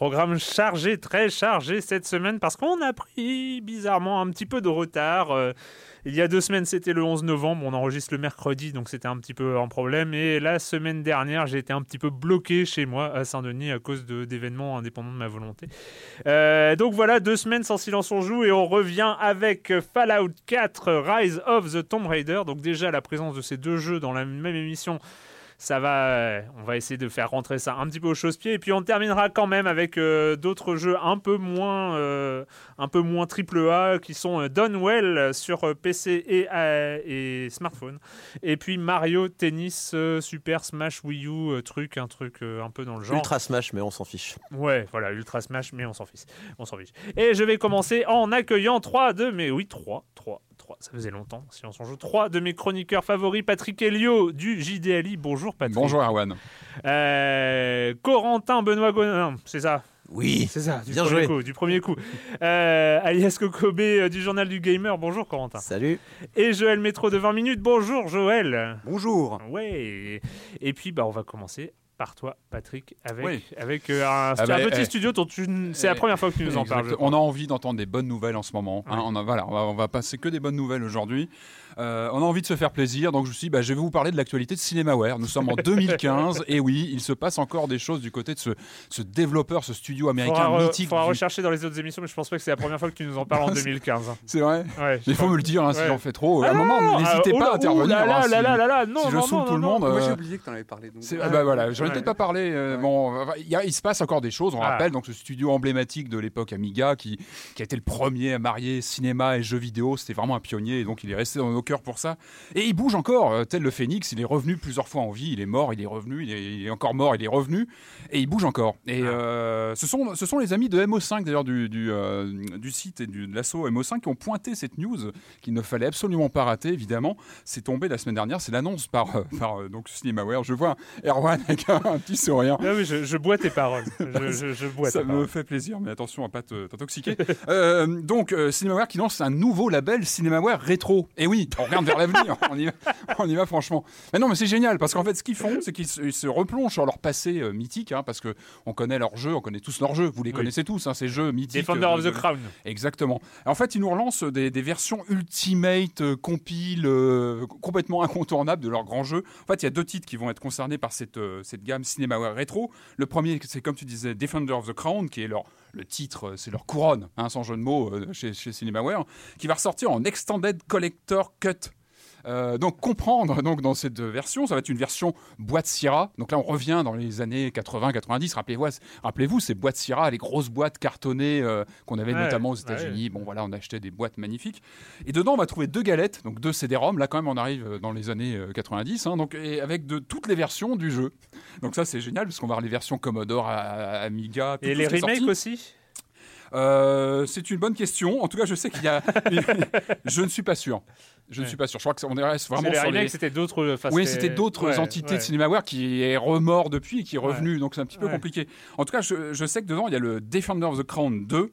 Programme chargé, très chargé cette semaine parce qu'on a pris bizarrement un petit peu de retard. Euh, il y a deux semaines, c'était le 11 novembre, on enregistre le mercredi, donc c'était un petit peu un problème. Et la semaine dernière, j'ai été un petit peu bloqué chez moi à Saint-Denis à cause d'événements indépendants de ma volonté. Euh, donc voilà, deux semaines sans silence on joue et on revient avec Fallout 4 Rise of the Tomb Raider. Donc déjà la présence de ces deux jeux dans la même émission ça va, euh, on va essayer de faire rentrer ça un petit peu au chausse-pied. Et puis on terminera quand même avec euh, d'autres jeux un peu moins, euh, un peu moins triple A qui sont done well sur PC et, et smartphone. Et puis Mario Tennis Super Smash Wii U truc, un truc un peu dans le genre. Ultra Smash, mais on s'en fiche. Ouais, voilà, Ultra Smash, mais on s'en fiche. On s'en fiche. Et je vais commencer en accueillant 3 2 mais oui 3 3 ça faisait longtemps, si on s'en joue. Trois de mes chroniqueurs favoris, Patrick Helio du JDLI. Bonjour Patrick. Bonjour Erwan. Euh, Corentin Benoît Gonin, c'est ça oui, c'est ça, du, premier Coup, du premier coup. Euh, alias Kokobé euh, du Journal du Gamer, bonjour Corentin. Salut. Et Joël Métro de 20 minutes, bonjour Joël. Bonjour. Ouais. Et puis bah, on va commencer par toi, Patrick, avec, avec euh, un, ah bah, petit eh, studio dont c'est la eh, première fois que tu nous en parles. On a envie d'entendre des bonnes nouvelles en ce moment. Hein. on, a, voilà, on, va, on va passer que des bonnes nouvelles aujourd'hui. Euh, on a envie de se faire plaisir, donc je me suis dit, bah, je vais vous parler de l'actualité de CinemaWare. Nous sommes en 2015, et oui, il se passe encore des choses du côté de ce, ce développeur, ce studio américain mythique. Il faudra rechercher dans les autres émissions, mais je pense pas que c'est la première fois que tu nous en parles en 2015. C'est vrai Il faut me le dire hein, si j'en fais trop. à un ah moment, n'hésitez pas à intervenir. Là, là, là, là, non, si je saoule tout le monde. Moi, j'ai euh, oublié que tu en avais parlé. Ah bah voilà, j'en ai peut-être pas parlé. Bon, il se passe encore des choses. On ah. rappelle donc ce studio emblématique de l'époque Amiga qui, qui a été le premier à marier cinéma et jeux vidéo. C'était vraiment un pionnier, et donc il est resté dans nos pour ça. Et il bouge encore, euh, tel le phénix, il est revenu plusieurs fois en vie, il est mort, il est revenu, il est, encore mort, il est revenu, et il bouge encore. Et ah. euh, ce, sont, ce sont les amis de MO5 d'ailleurs du, du, euh, du, site et du, de l'assaut MO5 qui ont pointé cette news qu'il ne fallait absolument pas rater, évidemment. C'est tombé la semaine dernière, c'est l'annonce par, par donc Cinemaware. Je vois Erwan avec un, petit sourire. Ah oui, je, bois tes paroles. Je, je, bois Ça me fait plaisir, mais attention à ne pas t'intoxiquer. donc, Cinemaware qui lance un nouveau label Cinemaware Rétro. Et oui, on regarde vers l'avenir. on, y va, on y va franchement. Mais non, mais c'est génial parce qu'en fait, ce qu'ils font, c'est qu'ils se, replongent sur leur passé euh, mythique, hein, parce que on connaît leurs jeux, on connaît tous leurs jeux, vous les connaissez tous, hein, ces jeux mythiques. Defender of the Crown. Exactement. En fait, ils nous relancent des, versions ultimate, euh, compile, euh, complètement incontournables de leurs grands jeux. En fait, il y a deux titres qui vont être concernés par cette, cette gamme CinemaWare rétro. Le premier, c'est comme tu disais, Defender of the Crown, qui est leur le titre, c'est leur couronne, hein, sans jeu de mots, chez, chez CinemaWare, qui va ressortir en Extended Collector Cut Euh, donc comprendre donc dans cette version, ça va être une version boîte Syrah. Donc là on revient dans les années 80-90. Rappelez-vous, rappelez-vous ces boîtes Syrah, les grosses boîtes cartonnées euh, qu'on avait notamment aux États-Unis. Bon voilà, on achetait des boîtes magnifiques. Et dedans on va trouver deux galettes, donc deux CD-ROM. Là quand même on arrive euh, dans les années 90, hein, donc et avec de toutes les versions du jeu. Donc ça c'est génial parce qu'on va avoir les versions Commodore, Amiga. et les remakes aussi? Euh, c'est une bonne question. En tout cas, je sais qu'il y a. je ne suis pas sûr. Je ne suis pas sûr. Je crois qu'on reste vraiment sur les. C'était d'autres. oui, c'était d'autres entités de CinemaWare qui est remort depuis et qui est revenu. Donc c'est un petit peu compliqué. En tout cas, je, je, sais que dedans il y a le Defender of the Crown 2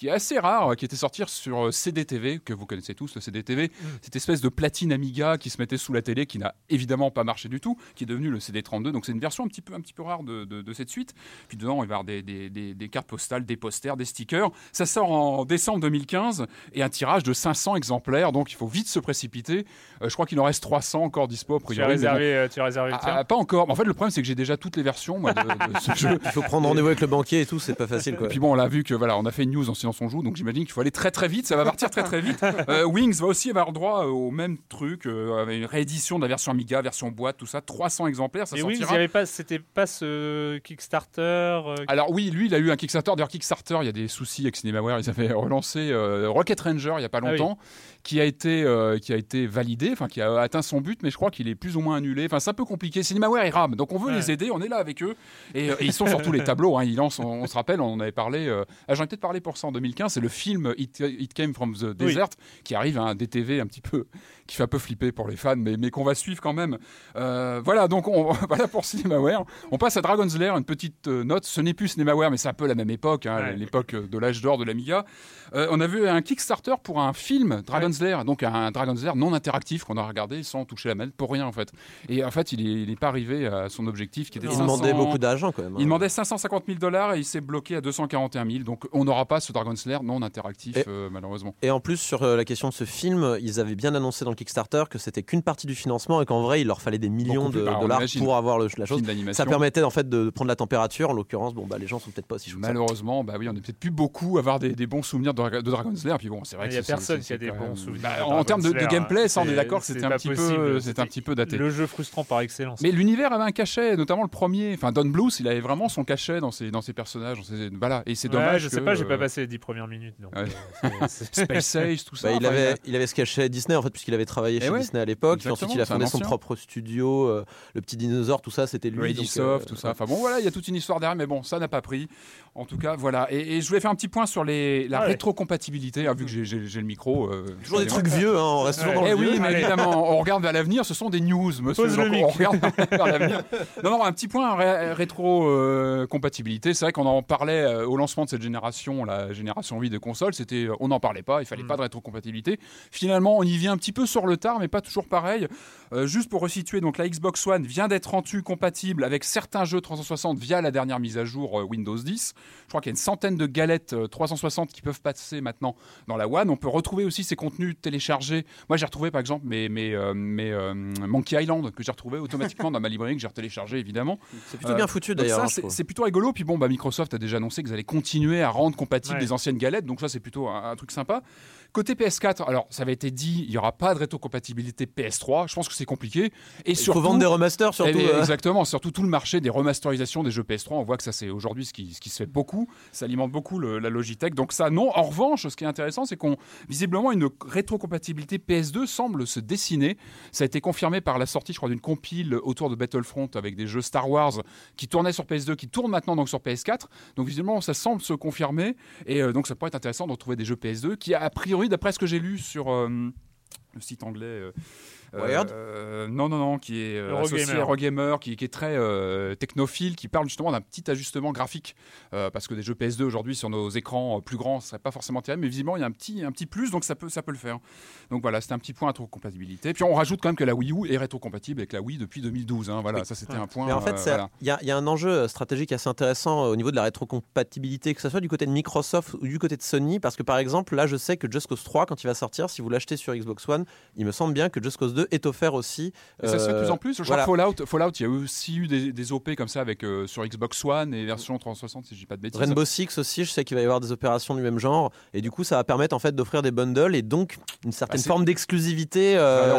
qui est assez rare, qui était sorti sur euh, CDTV, que vous connaissez tous, le CDTV, mm. cette espèce de platine Amiga qui se mettait sous la télé, qui n'a évidemment pas marché du tout, qui est devenu le CD32. Donc c'est une version un petit peu, un petit peu rare de, de, cette suite. Puis dedans, il va y avoir des, des, des, cartes postales, des posters, des stickers. Ça sort en décembre 2015 et un tirage de 500 exemplaires, donc il faut vite se précipiter. Euh, je crois qu'il en reste 300 encore dispo. Tu as réservé, euh, tu as réservé ah, ah, Pas encore. En fait, le problème, c'est que j'ai déjà toutes les versions moi, de, ce jeu. Il faut prendre rendez-vous avec le banquier et tout, c'est pas facile. Quoi. Et puis bon, on l'a vu que voilà, on a fait une news en silence on joue, donc j'imagine qu'il faut aller très très vite, ça va partir très très vite. Euh, Wings va aussi avoir droit au même truc, euh, avec une réédition de la version Amiga, version boîte, tout ça, 300 exemplaires, ça Et Wings, pas, c'était pas ce Kickstarter euh, Alors oui, lui, il a eu un Kickstarter. D'ailleurs, Kickstarter, il y a des soucis avec CinemaWare. Ils avaient relancé Rocket Ranger il y a pas ah longtemps qui a été euh, qui a été validé, enfin qui a atteint son but, mais je crois qu'il est plus ou moins annulé. Enfin, c'est un peu compliqué. Cinemaware et RAM, donc on veut les aider, on est là avec eux et, euh, ils sont sur tous les tableaux. Hein. Ils lancent, on, se rappelle, on en avait parlé. Euh, ah, J'en ai peut-être parlé pour ça en 2015. C'est le film It, Came from the Desert qui arrive à un DTV un petit peu qui fait un peu flipper pour les fans, mais, mais qu'on va suivre quand même. voilà, donc on, voilà pour Cinemaware. On passe à Dragon's Lair, une petite note. Ce n'est plus Cinemaware, mais c'est un peu la même époque, hein, l'époque de l'âge d'or de l'Amiga. on a vu un Kickstarter pour un film Dragon's donc un Dragon's Lair non interactif qu'on a regardé sans toucher la manette pour rien en fait. Et en fait, il n'est pas arrivé à son objectif qui était. Il demandait beaucoup d'argent quand même. Il hein. demandait 550 000 dollars et il s'est bloqué à 241 000. Donc on n'aura pas ce Dragon's Lair non interactif euh, malheureusement. Et en plus sur euh, la question de ce film, ils avaient bien annoncé dans le Kickstarter que c'était qu'une partie du financement et qu'en vrai il leur fallait des millions de bah, dollars pour avoir le, la chose. Ça permettait en fait de prendre la température. En l'occurrence, bon bah les gens sont peut-être pas aussi chauds. Malheureusement, bah oui, on n'est peut-être plus beaucoup à avoir des, bons souvenirs de, Dragon's Lair. Puis bon, c'est vrai il y a personne qui a des bons souvenirs. Bah, en termes de, gameplay, ça on est d'accord que c'était un, petit peu, un petit peu daté. Le jeu frustrant par excellence. Mais l'univers avait un cachet, notamment le premier. Enfin, Don Bluth, il avait vraiment son cachet dans ses, dans ses personnages. Voilà. Et c'est dommage. je sais pas, j'ai pas passé les 10 premières minutes. Donc, euh, Space Age, tout ça. Bah, il, avait, il avait ce cachet Disney en fait, puisqu'il avait travaillé eh chez Disney à l'époque. Ensuite, il a fondé son propre studio. Euh, le petit dinosaure, tout ça, c'était lui. Ubisoft, tout ça. Enfin bon, voilà, il y a toute une histoire derrière, mais bon, ça n'a pas pris. En tout cas, voilà. Et, je voulais faire un petit point sur les, la rétrocompatibilité, hein, vu que j'ai le micro. Euh, toujours des trucs vieux, hein, on reste toujours dans le eh oui, mais évidemment, on regarde vers l'avenir, ce sont des news, monsieur. on regarde vers l'avenir. Non, non, un petit point rétro-compatibilité. c'est vrai qu'on en parlait euh, au lancement de cette génération, la génération 8 de consoles. C'était, euh, on n'en parlait pas, il fallait mm. pas de rétrocompatibilité. Finalement, on y vient un petit peu sur le tard, mais pas toujours pareil. juste pour resituer, donc la Xbox One vient d'être rendue compatible avec certains jeux 360 via la dernière mise à jour Windows 10. Je crois qu'il y a une centaine de galettes 360 euh, qui peuvent passer maintenant dans la One. On peut retrouver aussi ces contenus téléchargés. Moi, j'ai retrouvé par exemple mes, mes, euh, euh, Monkey Island que j'ai retrouvé automatiquement dans ma librairie que j'ai téléchargé évidemment. C'est plutôt bien foutu d'ailleurs. Ça, c'est plutôt rigolo. Puis bon, bah, Microsoft a déjà annoncé qu'ils allaient continuer à rendre compatibles les anciennes galettes. Donc ça, c'est plutôt un, truc sympa. Côté PS4, alors ça avait été dit, il n'y aura pas de rétrocompatibilité PS3. Je pense que c'est compliqué. Et il faut vendre des remasters surtout. Eh exactement, surtout tout le marché des remasterisations des jeux PS3. On voit que ça c'est aujourd'hui ce qui, ce qui se fait beaucoup. Ça alimente beaucoup la Logitech. Donc ça, non. En revanche, ce qui est intéressant, c'est qu'on visiblement une rétrocompatibilité PS2 semble se dessiner. Ça a été confirmé par la sortie, je crois, d'une compile autour de Battlefront avec des jeux Star Wars qui tournaient sur PS2, qui tournent maintenant donc sur PS4. Donc visiblement, ça semble se confirmer. Et euh, donc ça pourrait être intéressant de retrouver des jeux PS2 qui, a priori d'après ce que j'ai lu sur euh, le site anglais. Euh, euh, non, non, non, qui est euh, associé à Eurogamer, qui, qui, est très euh, technophile, qui parle justement d'un petit ajustement graphique, parce que des jeux PS2 aujourd'hui sur nos écrans plus grands, ce serait pas forcément terrible, mais visiblement il y a un petit, un petit plus, donc ça peut, ça peut le faire. Donc voilà, c'était un petit point rétrocompatibilité. Puis on rajoute quand même que la Wii U est rétrocompatible avec la Wii depuis 2012. Hein, voilà, ça c'était un point. Mais en fait, il y, y, a un enjeu stratégique assez intéressant au niveau de la rétrocompatibilité, que ce soit du côté de Microsoft ou du côté de Sony, parce que par exemple, là je sais que Just Cause 3, quand il va sortir, si vous l'achetez sur Xbox One, One. Il me semble bien que Just Cause 2 est offert aussi. Et ça se fait de plus en plus. Je crois que Fallout, Fallout, il y a aussi eu des, OP comme ça avec sur Xbox One et version 360 si je dis pas de bêtises. Rainbow Six aussi, je sais qu'il va y avoir des opérations du même genre et du coup ça va permettre en fait d'offrir des bundles et donc une certaine ah, forme d'exclusivité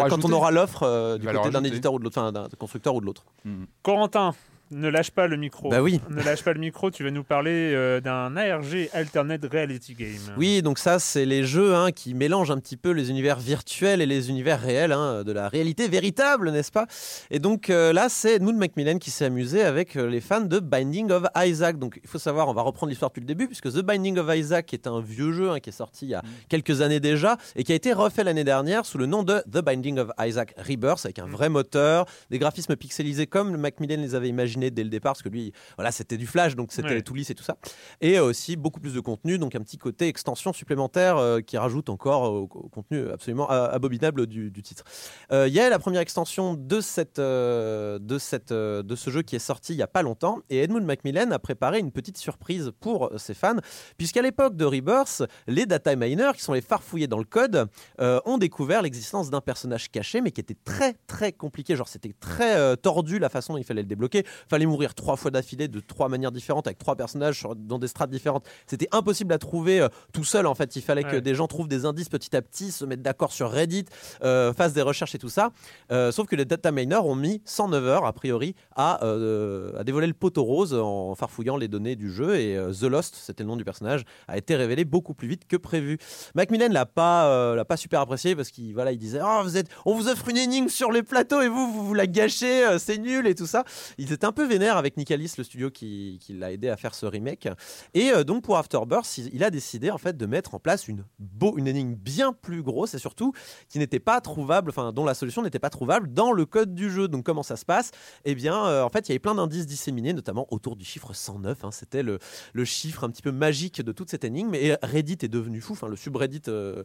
quand on aura l'offre du côté d'un éditeur ou de l'autre, enfin d'un constructeur ou de l'autre. Hmm. Corentin, ne lâche pas le micro. Bah oui. Ne lâche pas le micro, tu vas nous parler euh, d'un ARG Alternate Reality Game. Oui, donc ça, c'est les jeux hein, qui mélangent un petit peu les univers virtuels et les univers réels, hein, de la réalité véritable, n'est-ce pas? Et donc euh, là, c'est Edmund Macmillan qui s'est amusé avec euh, les fans de Binding of Isaac. Donc il faut savoir, on va reprendre l'histoire depuis le début, puisque The Binding of Isaac est un vieux jeu hein, qui est sorti il y a mm. quelques années déjà et qui a été refait l'année dernière sous le nom de The Binding of Isaac Rebirth, avec un mm. vrai moteur, des graphismes pixelisés comme Macmillan les avait imaginés dès le départ, parce que lui, voilà, c'était du flash, donc c'était tout lisse et tout ça. Et aussi beaucoup plus de contenu, donc un petit côté extension supplémentaire euh, qui rajoute encore au, contenu absolument abominable du, titre. Euh, il y a la première extension de, cette, euh, de, cette, de ce jeu qui est sorti il n'y a pas longtemps, et Edmund Macmillan a préparé une petite surprise pour ses fans, puisqu'à l'époque de Rebirth, les data miners, qui sont les farfouillés dans le code, ont découvert l'existence d'un personnage caché, mais qui était très très compliqué. Genre, c'était très tordu la façon dont il fallait le débloquer. Fallait mourir trois fois d'affilée de trois manières différentes avec trois personnages dans des strates différentes. C'était impossible à trouver euh, tout seul en fait. Il fallait que des gens trouvent des indices petit à petit, se mettent d'accord sur Reddit, euh, fassent des recherches et tout ça. Euh, sauf que les data miners ont mis 109 heures a priori à, à dévoiler le poteau rose en farfouillant les données du jeu et The Lost, c'était le nom du personnage, a été révélé beaucoup plus vite que prévu. Macmillan l'a pas l'a pas super apprécié parce qu'il voilà il disait oh, vous êtes on vous offre une énigme sur les plateaux et vous vous, vous la gâchez c'est nul et tout ça. Il était un peu vénère avec Nicalis le studio qui, l'a aidé à faire ce remake. Et euh, donc pour Afterbirth, il a décidé en fait de mettre en place une, beau, une énigme bien plus grosse et surtout qui n'était pas trouvable, enfin dont la solution n'était pas trouvable dans le code du jeu. Donc comment ça se passe? Eh bien, euh, en fait, il y avait plein d'indices disséminés, notamment autour du chiffre 109. Hein. C'était le, le, chiffre un petit peu magique de toute cette énigme. Et Reddit est devenu fou. Enfin, le subreddit euh,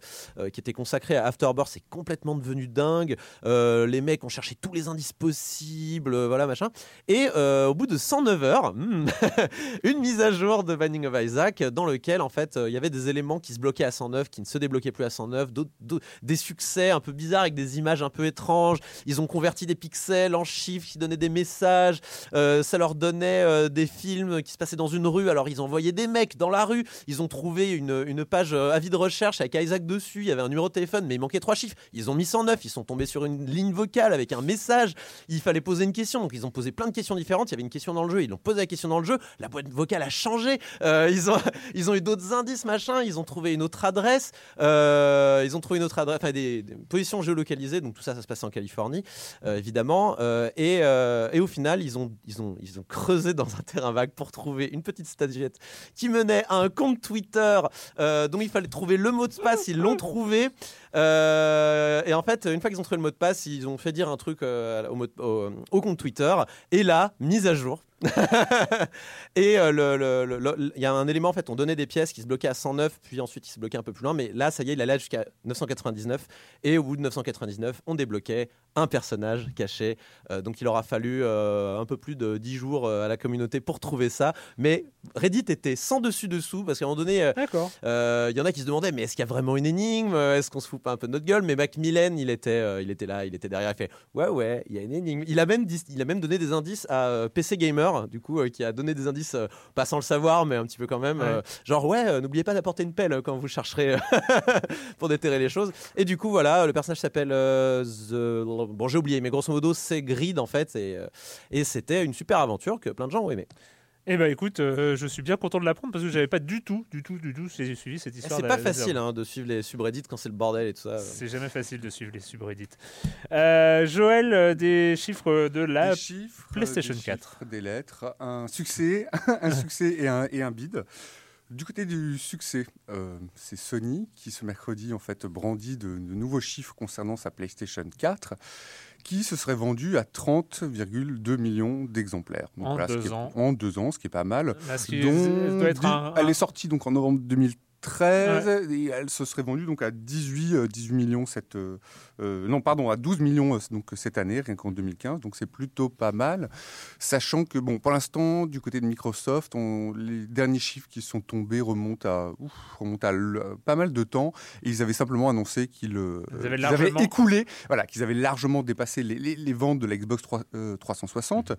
qui était consacré à Afterbirth est complètement devenu dingue. les mecs ont cherché tous les indices possibles, voilà machin. Et au bout de 109 heures Hmm. une mise à jour de Binding of Isaac dans lequel en fait euh, il y avait des éléments qui se bloquaient à 109, qui ne se débloquaient plus à 109, des succès un peu bizarres avec des images un peu étranges. Ils ont converti des pixels en chiffres qui donnaient des messages. Euh, ça leur donnait euh, des films qui se passaient dans une rue. Alors ils envoyaient des mecs dans la rue. Ils ont trouvé une, une page avis de recherche avec Isaac dessus. Il y avait un numéro de téléphone, mais il manquait trois chiffres. Ils ont mis 109. Ils sont tombés sur une ligne vocale avec un message. Il fallait poser une question. Donc ils ont posé plein de questions différentes. Il y avait une question dans le jeu. Ils l'ont posé la question dans le jeu, la boîte vocale a changé. Euh, ils, ont, eu d'autres indices, machin. Ils ont trouvé une autre adresse. Euh, ils ont trouvé une autre adresse, enfin des, positions géolocalisées. Donc tout ça, ça se passe en Californie, euh, évidemment. Et, au final, ils ont, ils, ont, ils ont creusé dans un terrain vague pour trouver une petite statuette qui menait à un compte Twitter dont il fallait trouver le mot de passe. Ils l'ont trouvé. Et en fait, une fois qu'ils ont trouvé le mot de passe, ils ont fait dire un truc au, au compte Twitter. Et là, mise à jour et il euh, y a un élément, en fait, on donnait des pièces qui se bloquaient à 109, puis ensuite il se bloquait un peu plus loin, mais là, ça y est, il allait jusqu'à 999, et au bout de 999, on débloquait un personnage caché. Euh, donc il aura fallu euh, un peu plus de 10 jours à la communauté pour trouver ça, mais Reddit était sans dessus-dessous, parce qu'à un moment donné, il y en a qui se demandaient, mais est-ce qu'il y a vraiment une énigme Est-ce qu'on se fout pas un peu de notre gueule Mais Macmillan, il était, il était là, il était derrière, il fait, ouais, ouais, il y a une énigme. Il a même, il a même donné des indices à PC Gamer du coup, euh, qui a donné des indices, euh, pas sans le savoir, mais un petit peu quand même. Euh, genre, ouais, n'oubliez pas d'apporter une pelle quand vous chercherez pour déterrer les choses. Et du coup, voilà, le personnage s'appelle Bon, j'ai oublié, mais grosso modo, c'est Grid en fait. Et, et c'était une super aventure que plein de gens ont aimé. Eh ben écoute, euh, je suis bien content de l'apprendre parce que j'avais pas du tout, du tout, du tout suivi cette histoire. C'est pas facile hein, de suivre les subreddits quand c'est le bordel et tout ça. C'est jamais facile de suivre les subreddits. Euh, Joël, euh, des chiffres de la PlayStation 4. des lettres, un succès, un succès et un, et un bid. Du côté du succès, c'est Sony qui ce mercredi en fait brandit de, de, nouveaux chiffres concernant sa PlayStation 4 qui se serait vendu à 30,2 millions d'exemplaires. En, deux ans. en deux ans, ce qui est pas mal. Elle est sortie donc en novembre 2013 2013. Et elle se serait vendue donc à 18, 18 millions cette, non pardon à 12 millions donc cette année rien qu'en 2015. Donc c'est plutôt pas mal, sachant que bon pour l'instant du côté de Microsoft, on, les derniers chiffres qui sont tombés remontent à remontent à pas mal de temps. Et ils avaient simplement annoncé qu'ils avaient, écoulé, voilà, qu'ils avaient largement dépassé les, les, ventes de la Xbox 360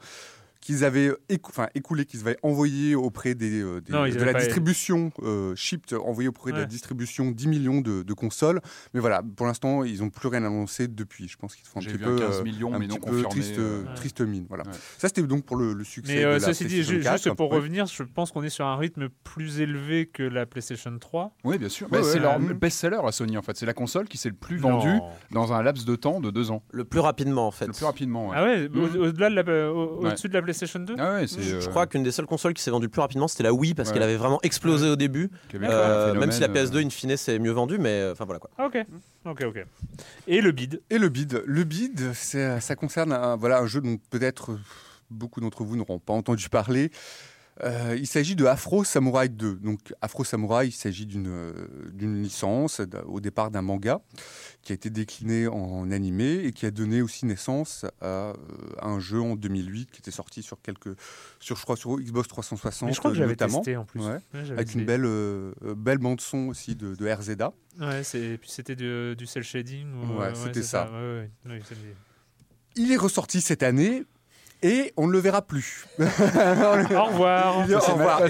qu'ils avaient enfin, écoulé, qu'ils avaient envoyé auprès des, euh, de la distribution, euh, shipped, envoyé auprès de la distribution 10 millions de, consoles. Mais voilà, pour l'instant, ils n'ont plus rien annoncé depuis. Je pense qu'ils font un petit peu, 15 millions, un mais non peu triste, euh, triste mine. Voilà. Ça, c'était donc pour le, succès. Mais de la ceci dit, juste pour revenir, je pense qu'on est sur un rythme plus élevé que la PlayStation 3. Oui, bien sûr. c'est leur best-seller à Sony, en fait. C'est la console qui s'est le plus vendue dans un laps de temps de deux ans. Le plus rapidement, en fait. Le plus rapidement, Ah ouais, au-delà de au-dessus de la PlayStation 2 ah je, euh, crois qu'une des seules consoles qui s'est vendue plus rapidement, c'était la Wii, parce qu'elle avait vraiment explosé au début. Euh, même si la PS2, in fine, c'est mieux vendu, mais euh, enfin voilà quoi. Ok, ok, ok. Et le bid Et le bid. Le bid, ça concerne un, voilà, un jeu dont peut-être beaucoup d'entre vous n'auront pas entendu parler. Il s'agit de Afro Samurai 2. Donc Afro Samurai, il s'agit d'une licence au départ d'un manga qui a été décliné en animé et qui a donné aussi naissance à, euh, un jeu en 2008 qui était sorti sur quelques, sur je crois sur Xbox 360 je crois que notamment, testé en plus. avec une belle euh, belle bande son aussi de, de RZA. Ouais, c'était du cel shading. ouais, c'était ça. il est ressorti cette année, et on ne le verra plus. Au revoir. Au revoir.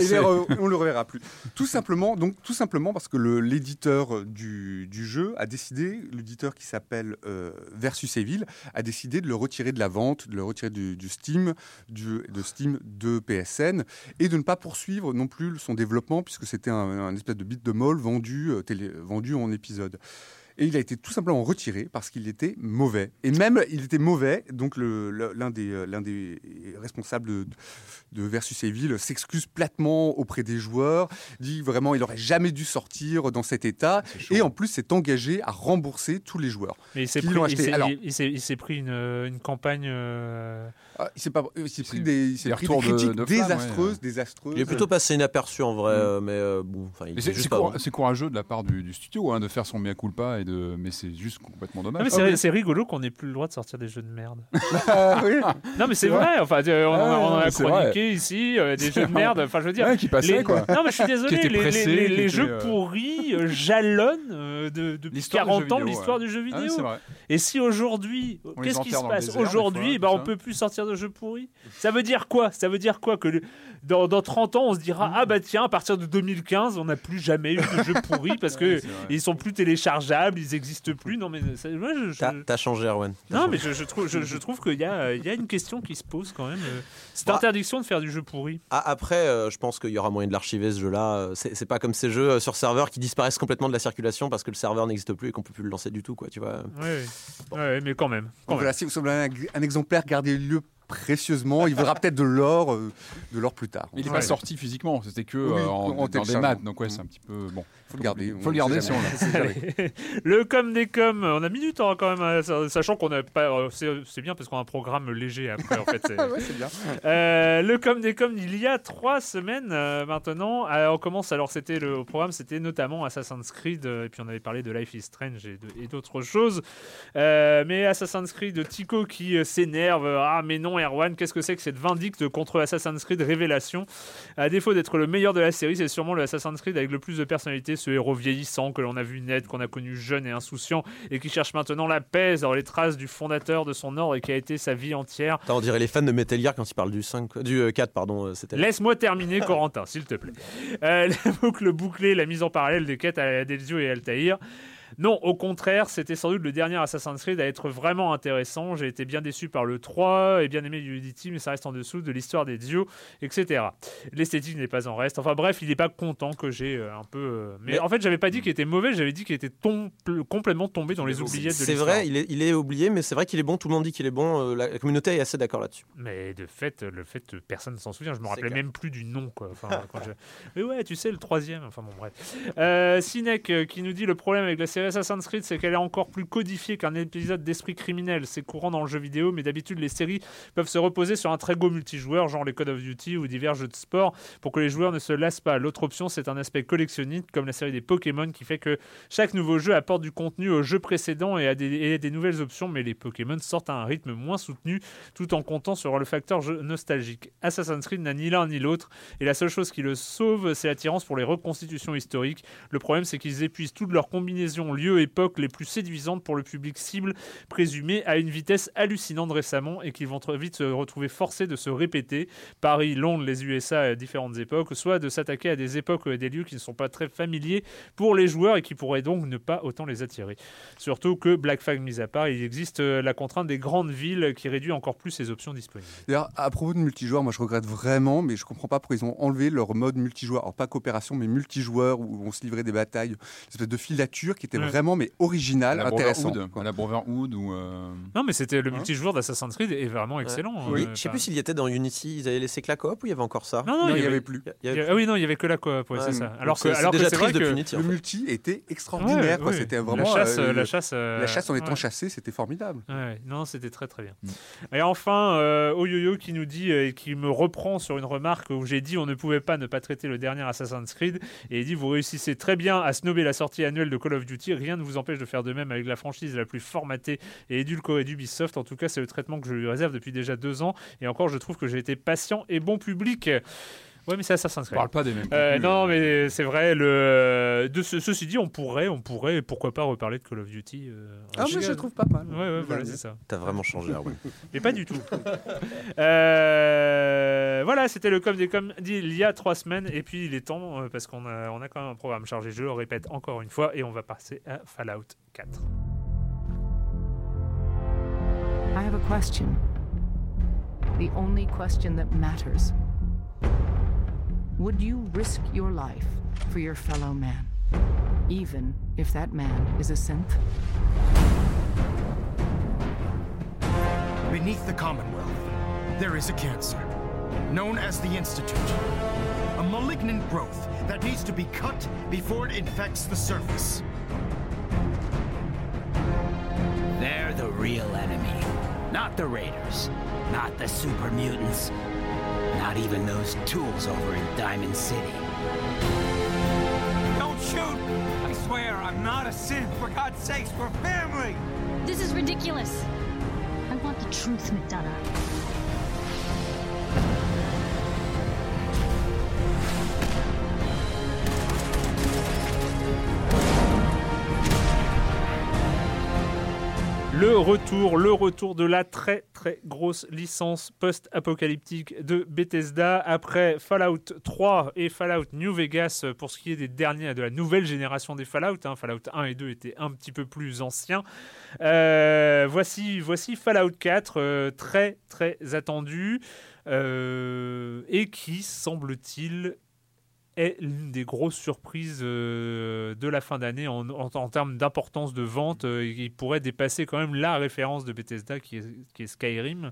on le reverra plus. Tout simplement, donc tout simplement parce que l'éditeur du, du, jeu a décidé, l'éditeur qui s'appelle euh, Versus Evil, a décidé de le retirer de la vente, de le retirer du, Steam, du, de Steam de PSN, et de ne pas poursuivre non plus son développement puisque c'était un, espèce de bit de molle vendu, euh, télé, vendu en épisode. Et il a été tout simplement retiré parce qu'il était mauvais. Et même, il était mauvais. Donc, l'un des, euh, des responsables de, de Versus Evil s'excuse platement auprès des joueurs, dit vraiment il n'aurait jamais dû sortir dans cet état. Et en plus, s'est engagé à rembourser tous les joueurs. Mais il s'est pris, pris, une, une campagne. Euh, ah, il s'est pris des, pris des critiques de, désastreuses, désastreuses. Il est plutôt passé inaperçu en vrai, mm. euh, mais euh, bon. C'est courageux de la part du, studio hein, de faire son mea culpa, et de... mais c'est juste complètement dommage. Ah, c'est rigolo qu'on n'ait plus le droit de sortir des jeux de merde. Ah, non, mais c'est vrai. Enfin, on, en a chroniqué ici euh, des jeux de merde. Enfin, je veux dire. qui passaient, quoi. Non, mais je suis désolé. les, jeux pourris jalonnent de, depuis 40 ans l'histoire du jeu vidéo. Et si aujourd'hui, qu'est-ce qui se passe Aujourd'hui, bah, on peut plus sortir de jeux pourris. Ça veut dire quoi? Ça veut dire quoi Que dans, dans, 30 ans, on se dira Ah bah tiens, à partir de 2015, on n'a plus jamais eu de jeux pourris parce que ils sont plus téléchargeables, ils n'existent plus. Non, mais moi, je. T'as changé, Erwan. Non, mais je, trouve, je, trouve qu'il y a, il y a une question qui se pose quand même. Euh, cette bah. interdiction de faire du jeu pourri. Ah, après, euh, je pense qu'il y aura moyen de l'archiver ce jeu-là. Euh, c'est pas comme ces jeux sur serveur qui disparaissent complètement de la circulation parce que le serveur n'existe plus et qu'on peut plus le lancer du tout, quoi. Tu vois. Oui, mais quand même. Quand si vous semblez un, un exemplaire, gardez-le précieusement. Il vaudra peut-être de l'or, euh, de l'or plus tard. il n'est pas sorti physiquement, c'était que euh, en, dans des maths, donc ouais, c'est un petit peu bon. Faut le garder. Faut le garder si on Le com des com, on a du temps quand même, sachant qu'on a pas. Euh, c'est bien parce qu'on a un programme léger après. En fait, c'est bien. le com des com, il y a trois semaines maintenant. on commence alors, c'était le programme, c'était notamment Assassin's Creed, et puis on avait parlé de Life is Strange et d'autres choses. mais Assassin's Creed, Tico qui s'énerve, ah mais non Erwan, qu'est-ce que c'est que cette vindicte contre Assassin's Creed Révélation? À défaut d'être le meilleur de la série, c'est sûrement le Assassin's Creed avec le plus de personnalité, ce héros vieillissant que l'on a vu naître, qu'on a connu jeune et insouciant, et qui cherche maintenant la paix dans les traces du fondateur de son ordre et qui a été sa vie entière. on dirait les fans de Metal Gear quand ils parlent du 5, du 4, euh, pardon. Euh, Laisse-moi terminer, Corentin, s'il te plaît. Euh, la boucle bouclée, la mise en parallèle des quêtes à Delzio et Altaïr. Non, au contraire, c'était sans doute le dernier Assassin's Creed à être vraiment intéressant. J'ai été bien déçu par le 3 et bien aimé du Unity, mais ça reste en dessous de l'histoire des dieux, etc. L'esthétique n'est pas en reste. Enfin bref, il n'est pas content que j'ai euh, un peu. Euh, mais, en fait, j'avais pas dit qu'il était mauvais, j'avais dit qu'il était complètement tombé dans les oubliettes de C'est vrai, il est, il est, oublié, mais c'est vrai qu'il est bon. Tout le monde dit qu'il est bon. Euh, la communauté est assez d'accord là-dessus. Mais de fait, le fait, personne ne s'en souvient. Je me rappelais même plus du nom. Quoi. Enfin, Mais ouais, tu sais, le troisième. Enfin bon, bref. Euh, qui nous dit le problème avec la Assassin's Creed, c'est qu'elle est encore plus codifiée qu'un épisode d'esprit criminel. C'est courant dans le jeu vidéo, mais d'habitude, les séries peuvent se reposer sur un très beau multijoueur, genre les Call of Duty ou divers jeux de sport, pour que les joueurs ne se lassent pas. L'autre option, c'est un aspect collectionniste, comme la série des Pokémon, qui fait que chaque nouveau jeu apporte du contenu au jeu précédent et a des, nouvelles options, mais les Pokémon sortent à un rythme moins soutenu, tout en comptant sur le facteur jeu nostalgique. Assassin's Creed n'a ni l'un ni l'autre, et la seule chose qui le sauve, c'est l'attirance pour les reconstitutions historiques. Le problème, c'est qu'ils épuisent toutes combinaisons lieu-époque les plus séduisantes pour le public cible présumé à une vitesse hallucinante récemment et qu'ils vont très vite se retrouver forcés de se répéter. Paris, Londres, les USA à différentes époques, soit de s'attaquer à des époques et des lieux qui ne sont pas très familiers pour les joueurs et qui pourraient donc ne pas autant les attirer. Surtout que Black Flag mis à part, il existe euh, la contrainte des grandes villes qui réduit encore plus ces options disponibles. D'ailleurs, à propos de multijoueur, moi je regrette vraiment, mais je comprends pas pourquoi ils ont enlevé leur mode multijoueur. Alors pas coopération, mais multijoueur où on se livrait des batailles, une espèce de filature qui était vraiment mais original, intéressant. À la Brotherhood ou. Euh, non, mais c'était le hein multijoueur d'Assassin's Creed est vraiment excellent. Oui, euh, je sais plus s'il y était dans Unity, ils avaient laissé que la coop ou il y avait encore ça? Non, non, il n'y avait, plus. Ah oui, non, il y avait que la coop, c'est ça. Alors que, alors c'est vrai que le multi était extraordinaire. C'était vraiment la chasse, la chasse, la chasse en étant chassé, c'était formidable. non, c'était très très bien. Mm. Et enfin, euh, Oyoyo qui nous dit et qui me reprend sur une remarque où j'ai dit on ne pouvait pas ne pas traiter le dernier Assassin's Creed et il dit vous réussissez très bien à snober la sortie annuelle de Call of Duty, rien ne vous empêche de faire de même avec la franchise la plus formatée et édulcorée d'Ubisoft. En tout cas, c'est le traitement que je lui réserve depuis déjà deux ans et encore, je trouve que j'ai été patient et bon public. Oui, mais c'est Assassin's Creed. parle pas des mêmes. Euh, non, mais c'est vrai. Le... De ce, ceci dit, on pourrait, on pourrait, pourquoi pas reparler de Call of Duty. Euh, ah, mais je trouve pas mal. Ouais, ouais, voilà, c'est ça. T'as vraiment changé, Arwen. mais pas du tout. euh, voilà, c'était le com des com dit il y a trois semaines, et puis il est temps euh, parce qu'on a, on a quand même un programme chargé. Je le répète encore une fois, et on va passer à Fallout 4. I have a question. The only question that matters. Would you risk your life for your fellow man, even if that man is a synth? Beneath the Commonwealth, there is a cancer, known as the Institute. A malignant growth that needs to be cut before it infects the surface. They're the real enemy, not the Raiders, not the super mutants, not even those tools over in Diamond City. Don't shoot! I swear, I'm not a sin. For God's sakes, we're family! This is ridiculous. I want the truth, McDonough. Le retour, le retour de la très grosse licence post-apocalyptique de Bethesda après Fallout 3 et Fallout New Vegas pour ce qui est des derniers de la nouvelle génération des Fallout. Hein. Fallout 1 et 2 étaient un petit peu plus anciens. Euh, voici, voici Fallout 4, euh, très très attendu euh, et qui semble-t-il est l'une des grosses surprises euh, de la fin d'année en, en, termes d'importance de vente. Euh, il pourrait dépasser quand même la référence de Bethesda qui est, qui est Skyrim.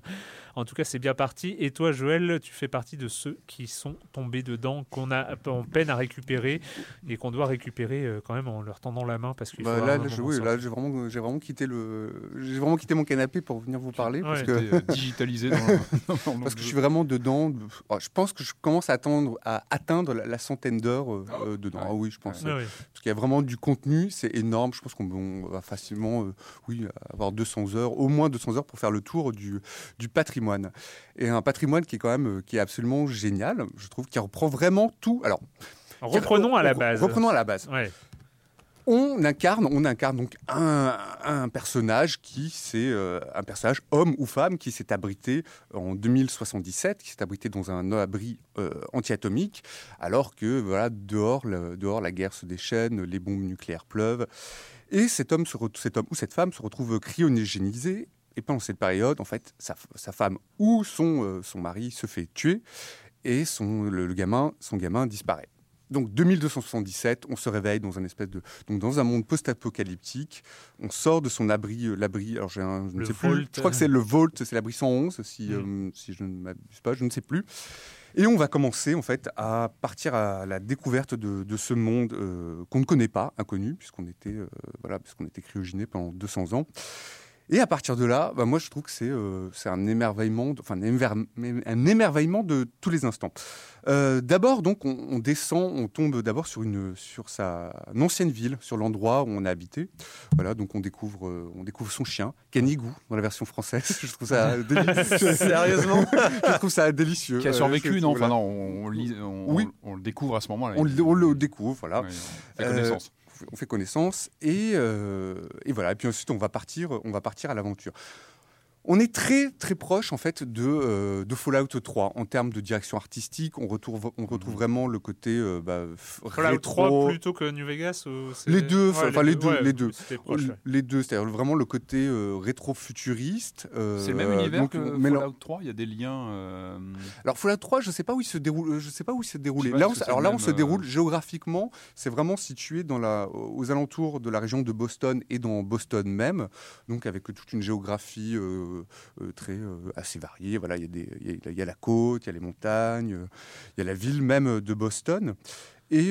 En tout cas, c'est bien parti. Et toi, Joël, tu fais partie de ceux qui sont tombés dedans, qu'on a en peine à récupérer et qu'on doit récupérer euh, quand même en leur tendant la main parce que bah, là, là, j'ai vraiment, j'ai vraiment quitté le, j'ai vraiment quitté mon canapé pour venir vous parler parce que digitalisé. parce que je suis vraiment dedans. Oh, je pense que je commence à attendre, à atteindre la, la d'heures euh, euh, dedans. Ah oui, je pense. Ah parce qu'il y a vraiment du contenu, c'est énorme. Je pense qu'on va facilement euh, oui, avoir 200 heures, au moins 200 heures pour faire le tour du, du patrimoine. Et un patrimoine qui est quand même qui est absolument génial, je trouve, qui reprend vraiment tout. Alors, reprenons à la base. Reprenons à la base. Ouais on incarne, on incarne donc un, personnage qui c'est euh, un personnage homme ou femme qui s'est abrité en 2077, qui s'est abrité dans un abri euh, anti-atomique, alors que voilà dehors, dehors la guerre se déchaîne, les bombes nucléaires pleuvent, et cet homme, ou cette femme se retrouve cryogénisé. Et pendant cette période, en fait, sa, femme ou son, euh, son mari se fait tuer et son, le gamin, son gamin disparaît. Donc 2277, on se réveille dans un espèce de donc dans un monde post-apocalyptique. On sort de son abri, l'abri. Alors j'ai un, je ne sais plus. Je crois que c'est le Vault, c'est l'abri 111 si mm. si je ne m'abuse pas, je ne sais plus. Et on va commencer en fait à partir à la découverte de, ce monde euh, qu'on ne connaît pas, inconnu, puisqu'on était, euh, voilà, puisqu'on était pendant 200 ans. Et à partir de là, bah, moi je trouve que c'est euh, un émerveillement, enfin un, émerveillement de tous les instants. Euh, d'abord, donc, on, descend, on tombe d'abord sur une sur sa ancienne ville, sur l'endroit où on a habité. Voilà, donc on découvre euh, on découvre son chien, Canigou, dans la version française. je trouve ça délicieux. Sérieusement, je trouve ça délicieux. Qui a survécu, non Enfin non, on, on, on, le découvre à ce moment-là. On, le découvre, voilà. Oui, on fait connaissance on fait connaissance et, euh, et, voilà. Et puis ensuite, on va partir, on va partir à l'aventure. On est très très proche en fait de, euh, de Fallout 3 en termes de direction artistique. On retrouve, on retrouve mhm. vraiment le côté euh, bah, Fallout 3 plutôt que New Vegas ou Les deux, enfin les, deux, les deux, les deux. C'est-à-dire vraiment le côté euh, rétro-futuriste. c'est le même univers que Fallout 3. Il y a des liens. Alors Fallout 3, je sais pas où il se déroule. Je sais pas où il s'est déroulé. Là, alors là, on se déroule géographiquement. C'est vraiment situé dans la, aux alentours de la région de Boston et dans Boston même. Donc avec toute une géographie. Euh, euh, très euh, assez varié. Voilà, il y, a y, a la côte, il y a les montagnes, il y a la ville même de Boston. Et,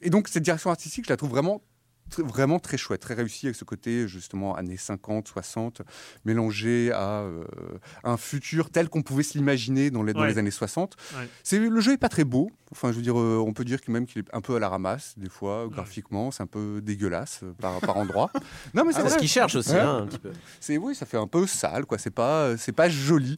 et donc cette direction artistique, je la trouve vraiment vraiment très chouette, très réussi avec ce côté justement années 50, 60, mélangé à euh, un futur tel qu'on pouvait se l'imaginer dans, les, dans les années 60. C'est le jeu est pas très beau. Enfin, je veux dire, euh, on peut dire même qu'il est un peu à la ramasse des fois graphiquement, c'est un peu dégueulasse euh, par, par endroits. non, mais c'est ah, ce qu'il cherche aussi, hein, un petit peu. C'est oui, ça fait un peu sale, quoi. C'est pas, c'est pas joli.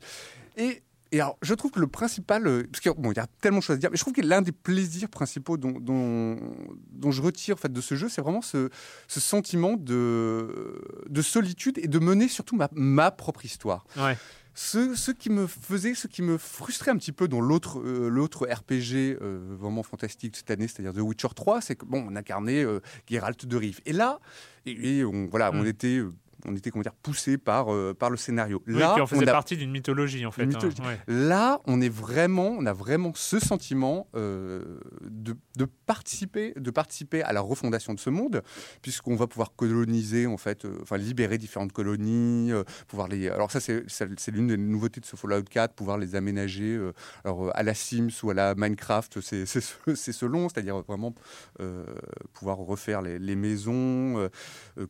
Et et alors, je trouve que le principal, euh, parce qu'il bon, y a tellement de choses à dire, mais je trouve que l'un des plaisirs principaux dont, dont, je retire en fait, de ce jeu, c'est vraiment ce, ce, sentiment de, de solitude et de mener surtout ma, ma propre histoire. Ouais. Ce, ce, qui me faisait, ce qui me frustrait un petit peu dans l'autre euh, l'autre RPG euh, vraiment fantastique de cette année, c'est-à-dire The Witcher 3, c'est que bon, on incarnait Geralt de Rive. Et là, et, on, voilà, on mm. était on était comment dire, poussé par, euh, par le scénario. Là, on faisait partie d'une mythologie en fait. Hein, Là, on est vraiment, on a vraiment ce sentiment euh, de, de, participer, de participer à la refondation de ce monde, puisqu'on va pouvoir coloniser en fait, euh, enfin libérer différentes colonies, pouvoir les. Alors ça, c'est, l'une des nouveautés de ce Fallout 4, pouvoir les aménager. alors à la Sims ou à la Minecraft, c'est, selon, c'est-à-dire vraiment pouvoir refaire les, les maisons,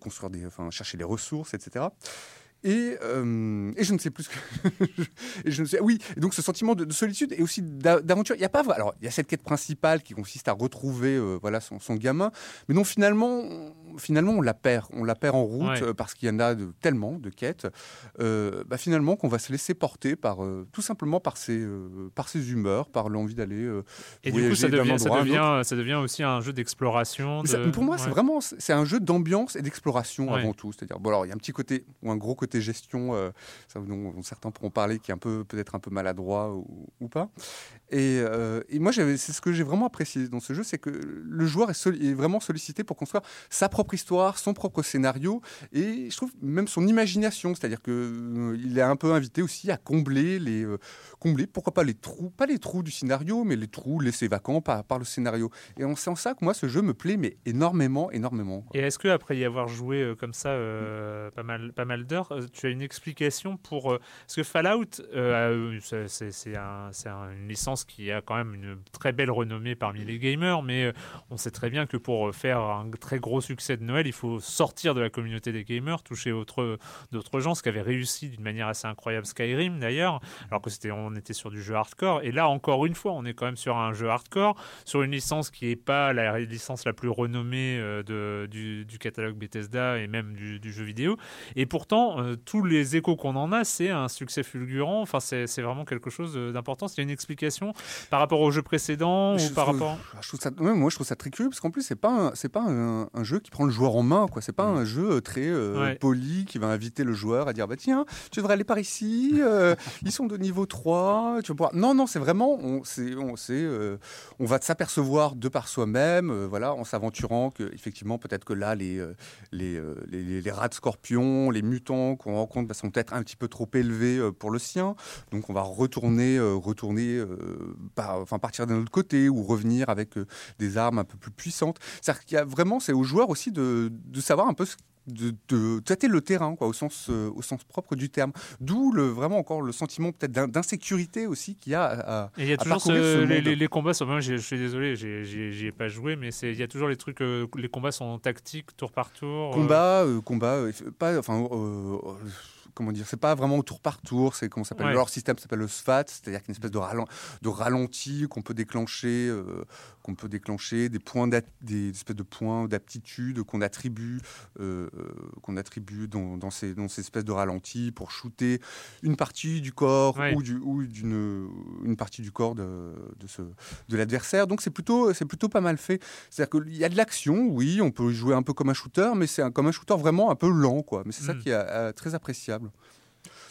construire des, enfin chercher des ressources etc. Et, euh, et, je ne sais plus ce que. et je ne sais, oui, et donc ce sentiment de, solitude et aussi d'aventure. Il y a pas. Alors, il y a cette quête principale qui consiste à retrouver euh, voilà, son, son, gamin, mais non, finalement, finalement, on la perd. On la perd en route euh, parce qu'il y en a de, tellement de quêtes. bah, finalement, qu'on va se laisser porter par, tout simplement par ses, par ses humeurs, par l'envie d'aller. et du coup, ça devient, ça, devient, ça devient aussi un jeu d'exploration. Pour moi, c'est vraiment c'est un jeu d'ambiance et d'exploration avant tout. C'est-à-dire, bon, alors, il y a un petit côté ou un gros côté gestion, euh, dont, certains pourront parler, qui est un peu peut-être un peu maladroit ou, pas. Et, euh, moi, c'est ce que j'ai vraiment apprécié dans ce jeu, c'est que le joueur est, vraiment sollicité pour construire sa propre histoire, son propre scénario, et je trouve même son imagination, c'est-à-dire que euh, est un peu invité aussi à combler les, combler, pourquoi pas les trous, pas les trous du scénario, mais les trous laissés vacants par, le scénario. Et c'est en ça que moi, ce jeu me plaît, mais énormément, énormément. Et est-ce que après y avoir joué comme ça pas mal, pas mal d'heures, tu as une explication pour. Euh, parce que Fallout, euh, c'est un, une licence qui a quand même une très belle renommée parmi les gamers, mais euh, on sait très bien que pour faire un très gros succès de Noël, il faut sortir de la communauté des gamers, toucher d'autres gens, ce qui avait réussi d'une manière assez incroyable Skyrim d'ailleurs, alors que c'était était sur du jeu hardcore. Et là, encore une fois, on est quand même sur un jeu hardcore, sur une licence qui n'est pas la licence la plus renommée de, du, catalogue Bethesda et même du, du jeu vidéo. Et pourtant, tous les échos qu'on en a, c'est un succès fulgurant. Enfin, c'est vraiment quelque chose d'important. Il y a une explication par rapport au jeu précédent ou par rapport. Je trouve ça, moi, je trouve ça très curieux parce qu'en plus, c'est pas c'est pas un, jeu qui prend le joueur en main. quoi. C'est pas mm. un jeu très euh, poli qui va inviter le joueur à dire bah tiens, tu devrais aller par ici. Euh, ils sont de niveau 3. Non, non, c'est vraiment on, on, euh, va s'apercevoir de par soi-même, voilà, en s'aventurant que effectivement peut-être que là les les, les rats de scorpions, les mutants qu'on rencontre bah, sont peut-être un petit peu trop élevés pour le sien. Donc on va retourner, retourner enfin, partir d'un autre côté ou revenir avec des armes un peu plus puissantes. C'est-à-dire qu'il y a vraiment, c'est aux joueurs aussi de, de savoir un peu ce de, de, tâter le terrain, quoi, au sens, euh, au sens propre du terme. D'où le, vraiment encore le sentiment peut-être d'insécurité aussi qu'il y a à, il y a toujours les, les, combats sont, je, suis désolé, j'y ai pas joué, mais il y a toujours les trucs, euh, les combats sont tactiques, tour par tour. Combat, euh. combat, pas, enfin comment dire, c'est pas vraiment au tour par tour, c'est comment s'appelle leur système s'appelle le SFAT, c'est-à-dire qu'une espèce de, de ralenti qu'on peut déclencher, euh, qu'on peut déclencher, des points des espèces de points d'aptitude qu'on attribue, euh, euh, qu'on attribue dans, dans, ces, dans ces espèces de ralentis pour shooter une partie du corps ou du ou d'une une partie du corps de, de, ce, de l'adversaire. Donc c'est plutôt c'est plutôt pas mal fait. C'est-à-dire qu'il y a de l'action, oui, on peut jouer un peu comme un shooter, mais c'est comme un shooter vraiment un peu lent, quoi. Mais c'est ça hmm. qui est très appréciable. problem.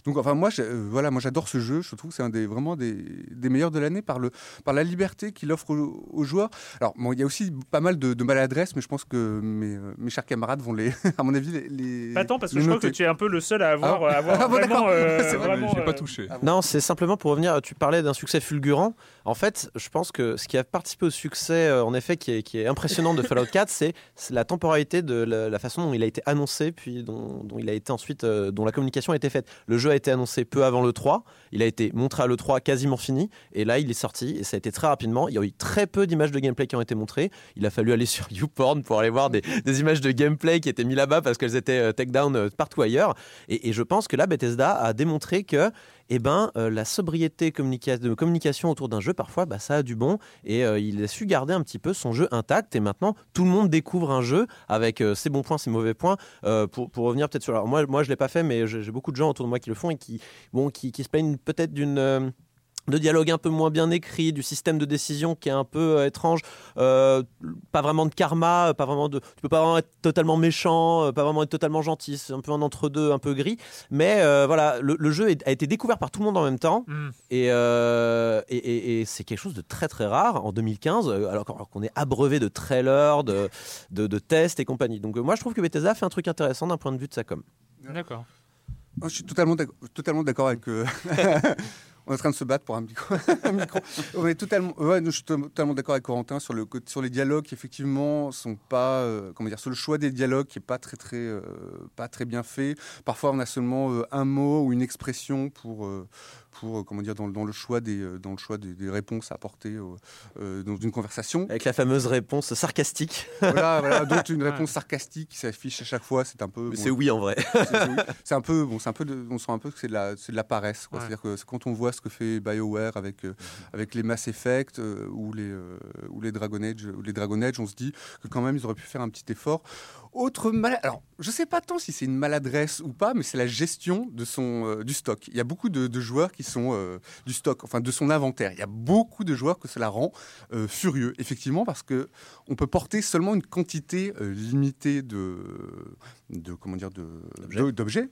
Donc enfin moi, euh, voilà, moi j'adore ce jeu. Je trouve que c'est un des vraiment des, des meilleurs de l'année par le par la liberté qu'il offre aux, joueurs. Alors bon, il y a aussi pas mal de, de maladresse, mais je pense que mes, euh, mes, chers camarades vont les, à mon avis, les. Attends, parce que je crois que tu es un peu le seul à avoir, ah. avoir ah, vraiment. Euh, pas touché. Non, c'est simplement pour revenir. Tu parlais d'un succès fulgurant. En fait, je pense que ce qui a participé au succès, en effet, qui est, qui est impressionnant de Fallout 4, c'est la temporalité de la, façon dont il a été annoncé, puis dont, dont il a été ensuite, dont la communication a été faite. Le jeu a été annoncé peu avant le 3. Il a été montré à le 3 quasiment fini. Et là, il est sorti. Et ça a été très rapidement. Il y a eu très peu d'images de gameplay qui ont été montrées. Il a fallu aller sur YouPorn pour aller voir des, images de gameplay qui étaient mis là-bas parce qu'elles étaient euh, take down euh, partout ailleurs. Et, je pense que là, Bethesda a démontré que eh ben, euh, la sobriété de communication autour d'un jeu, parfois, bah, ça a du bon. Et euh, il a su garder un petit peu son jeu intact. Et maintenant, tout le monde découvre un jeu avec euh, ses bons points, ses mauvais points. pour, revenir peut-être sur... Moi, je ne l'ai pas fait, mais j'ai beaucoup de gens autour de moi qui le font et qui se plaignent peut-être d'une de dialogue un peu moins bien écrit, du système de décision qui est un peu euh, étrange, euh, pas vraiment de karma, pas vraiment de, tu peux pas vraiment être totalement méchant, euh, pas vraiment être totalement gentil, c'est un peu un entre deux, un peu gris. Mais voilà, le, jeu a été découvert par tout le monde en même temps mm. et, et, c'est quelque chose de très très rare en 2015, alors, qu'on est abreuvé de trailers, de, de, tests et compagnie. Donc moi je trouve que Bethesda fait un truc intéressant d'un point de vue de sa com. D'accord. Je suis totalement d'accord avec. on est en train de se battre pour un micro. On est totalement, ouais, je suis totalement d'accord avec Corentin sur, le, sur les dialogues qui effectivement sont pas, euh, comment dire, sur le choix des dialogues qui est pas très très, euh, pas très bien fait. Parfois, on a seulement euh, un mot ou une expression pour pour euh, comment dire dans, dans, le choix des euh, dans le choix des, réponses à apporter euh, dans une conversation. Avec la fameuse réponse sarcastique. Voilà, voilà donc une réponse sarcastique qui s'affiche à chaque fois, c'est un peu. c'est oui en vrai. C'est un peu bon, c'est un peu de, on sent un peu que c'est de la c'est de la paresse. C'est-à-dire que quand on voit ce que fait BioWare avec avec les Mass Effect ou les ou les Dragon Age ou les Dragon Age, on se dit que quand même ils auraient pu faire un petit effort. Autre mal... Alors, je ne sais pas tant si c'est une maladresse ou pas, mais c'est la gestion de son, euh, du stock. Il y a beaucoup de, joueurs qui sont euh, du stock, enfin de son inventaire. Il y a beaucoup de joueurs que cela rend euh, furieux, effectivement, parce que on peut porter seulement une quantité limitée de, de comment dire, d'objets.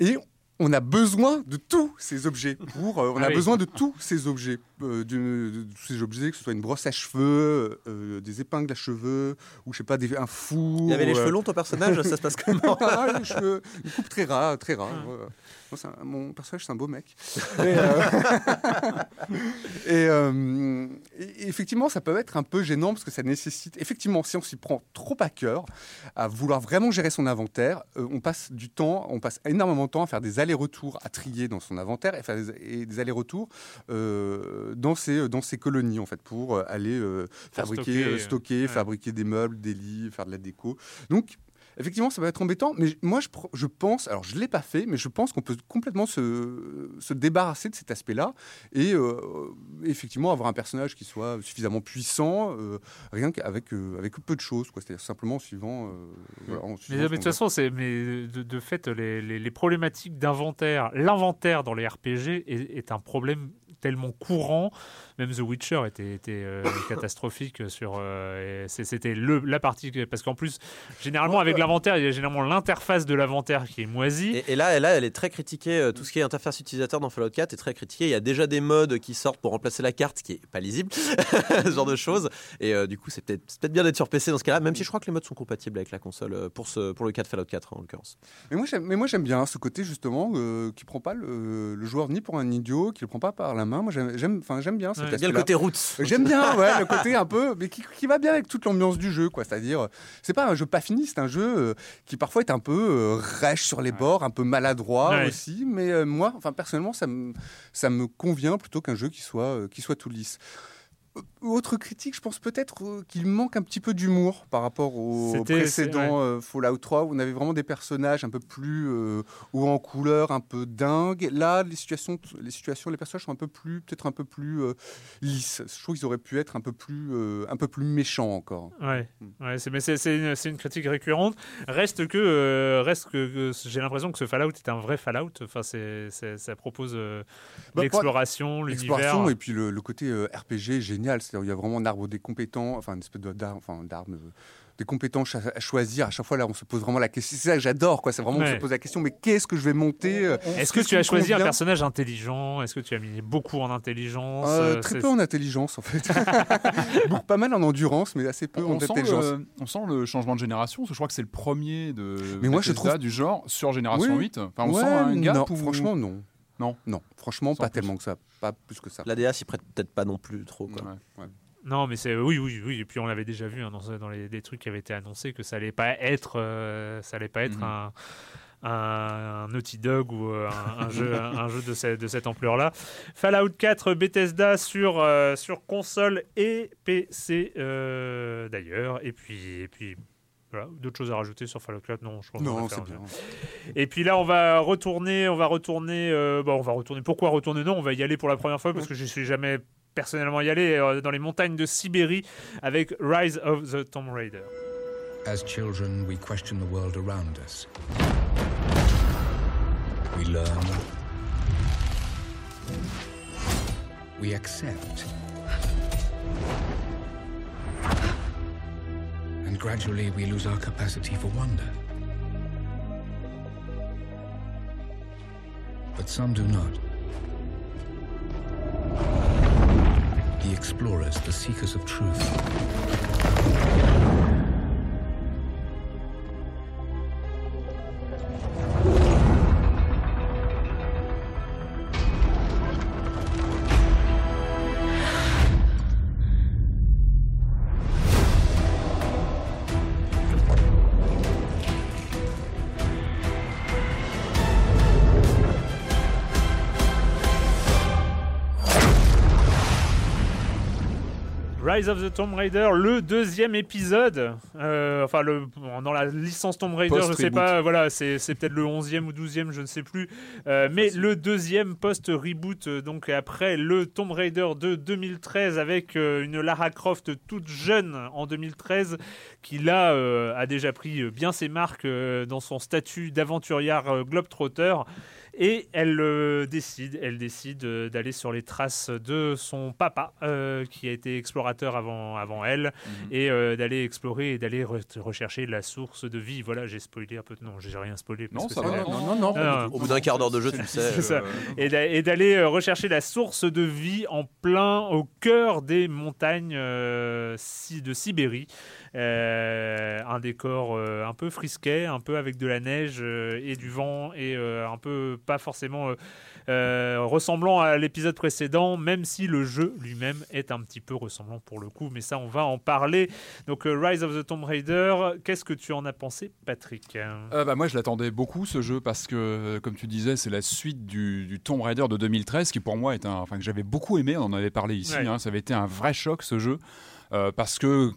Et on a besoin de tous ces objets. Pour, on a ah besoin de tous ces objets. Euh, de, ces objets, que ce soit une brosse à cheveux, euh, des épingles à cheveux, ou je sais pas, des, un four. Il y avait les cheveux longs, ton personnage, ça se passe comment ah, Une coupe très rare, très rare. Ah mon personnage, c'est un beau mec. Euh, et, effectivement, ça peut être un peu gênant parce que ça nécessite, effectivement, si on s'y prend trop à cœur, à vouloir vraiment gérer son inventaire, euh, on passe du temps, on passe énormément de temps à faire des allers-retours, à trier dans son inventaire et faire des, allers-retours euh, dans, ces, dans ces colonies, en fait, pour aller fabriquer, stocker, fabriquer des meubles, des lits, faire de la déco. Donc, effectivement, ça va être embêtant, mais moi, je, je pense, alors je ne l'ai pas fait, mais je pense qu'on peut complètement se, se, débarrasser de cet aspect-là et euh, effectivement avoir un personnage qui soit suffisamment puissant, euh, rien qu'avec euh, avec peu de choses, c'est-à-dire simplement suivant. mais, de toute façon, c'est mais de, fait, les, les, problématiques d'inventaire, l'inventaire dans les RPG est, est un problème tellement courant. Même The Witcher était, était euh, catastrophique sur. Euh, c'était la partie parce qu'en plus, généralement avec l'inventaire, il y a généralement l'interface de l'inventaire qui est moisie. Et, là, là, elle est très critiquée. Euh, tout ce qui est interface utilisateur dans Fallout 4 est très critiqué. Il y a déjà des modes qui sortent pour remplacer la carte, qui est pas lisible, ce genre de choses. Et du coup, c'est peut-être peut bien d'être sur PC dans ce cas-là, même si je crois que les modes sont compatibles avec la console pour, ce, pour le cas de Fallout 4 en l'occurrence. Mais moi, j'aime bien ce côté justement qui prend pas le, joueur ni pour un idiot, qui le prend pas par la main. Moi, j'aime, enfin, j'aime bien. Cet bien le côté roots. J'aime bien, ouais, le côté un peu, mais qui, qui va bien avec toute l'ambiance du jeu, quoi. C'est-à-dire, c'est pas un jeu pas fini, c'est un jeu euh, qui parfois est un peu euh, rêche sur les bords, un peu maladroit aussi. Mais euh, moi, enfin personnellement, ça me ça me convient plutôt qu'un jeu qui soit qui soit tout lisse. Autre critique, je pense peut-être euh, qu'il manque un petit peu d'humour par rapport au précédent euh, Fallout 3 où on avait vraiment des personnages un peu plus euh, ou en couleur, un peu dingues. Là, les situations, les situations, les personnages sont un peu plus, peut-être un peu plus lisses. Je trouve qu'ils auraient pu être un peu plus, un peu plus méchants encore. Ouais, ouais c'est, mais c'est, une, une, critique récurrente. Reste que, reste que, j'ai l'impression que ce Fallout est un vrai Fallout. Enfin, c'est, ça propose bah, l'exploration, l'univers. et puis le, le côté RPG génial il y a vraiment un arbre des compétences, enfin une espèce d'arbre, enfin, d'arbre euh, des compétences à, choisir. À chaque fois, là, on se pose vraiment la question. C'est ça que j'adore, quoi. C'est vraiment, on se pose la question, mais qu'est-ce que je vais monter euh, Est-ce que tu as choisi un personnage intelligent? Est-ce que tu as mis beaucoup en intelligence? Euh, Très peu en intelligence, en fait. pas mal en endurance, mais assez peu en intelligence. on sent le changement de génération, parce que je crois que c'est le premier de mais moi, je trouve... du genre sur génération 8. Enfin, on sent un gap Franchement, non. Non. Non, franchement, pas tellement que ça. Pas plus que ça. L'ADA s'y prête peut-être pas non plus trop. Non, mais c'est oui, oui, oui. Et puis on l'avait déjà vu hein, dans, dans les, trucs qui avaient été annoncés que ça allait pas être, euh, ça allait pas être mhm. un, un, Naughty Dog ou euh, un, jeu, un, jeu de, de cette ampleur-là. Fallout 4 Bethesda sur, euh, sur console et PC d'ailleurs. Et puis, et puis D'autres choses à rajouter sur Fallout 4 Non, je pense non, c'est bien. Et puis là, on va retourner, on va retourner, euh, bon, on va retourner. Pourquoi retourner? Non, on va y aller pour la première fois parce que je suis jamais personnellement y allé euh, dans les montagnes de Sibérie avec Rise of the Tomb Raider. As children, we question the world around us. We learn. We accept. And gradually we lose our capacity for wonder. But some do not. The explorers, the seekers of truth. Rise of the Tomb Raider, le deuxième épisode. Euh, enfin, le, dans la licence Tomb Raider, je sais pas, voilà, c'est, peut-être le 11e ou 12e, je ne sais plus. Euh, mais le deuxième post-reboot, euh, donc après le Tomb Raider de 2013, avec une Lara Croft toute jeune en 2013, qui là a déjà pris bien ses marques dans son statut d'aventurière globetrotter. Et elle euh, décide, elle décide euh, d'aller sur les traces de son papa, euh, qui a été explorateur avant, avant elle, mhm. et d'aller explorer et d'aller rechercher la source de vie. Voilà, j'ai spoilé un peu. Non, j'ai rien spoilé. Non, ça va. Non, non, non, Au bout d'un quart d'heure de jeu, tu le sais. Ça. Et d'aller rechercher la source de vie en plein au cœur des montagnes de Sibérie. Un décor un peu frisquet, un peu avec de la neige et du vent et un peu pas forcément euh, euh, ressemblant à l'épisode précédent, même si le jeu lui-même est un petit peu ressemblant pour le coup. Mais ça, on va en parler. Donc, euh, Rise of the Tomb Raider, qu'est-ce que tu en as pensé, Patrick? Bah, Moi, je l'attendais beaucoup, ce jeu, parce que, comme tu disais, c'est la suite du, Tomb Raider de 2013, qui pour moi est un. Enfin, que j'avais beaucoup aimé, on en avait parlé ici. Hein. ça avait été un vrai choc, ce jeu. parce que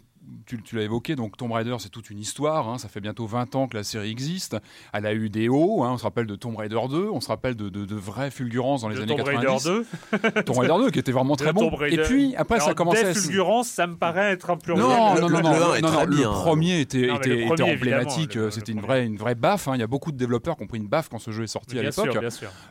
tu, l'as évoqué, donc Tomb Raider, c'est toute une histoire. Hein. ça fait bientôt 20 ans que la série existe. Elle a eu des hauts. Hein. on se rappelle de Tomb Raider 2. On se rappelle de, de, vraies fulgurances dans les années Tomb 90. Raider 2. Tomb Raider 2 qui était vraiment très bon. Et puis après, ça a commencé à. fulgurances, ça me paraît être un peu. Non, non, non, non, le, premier était, était, emblématique. C'était une vraie, une vraie baffe. Hein. Il y a beaucoup de développeurs qui ont pris une baffe quand ce jeu est sorti à l'époque.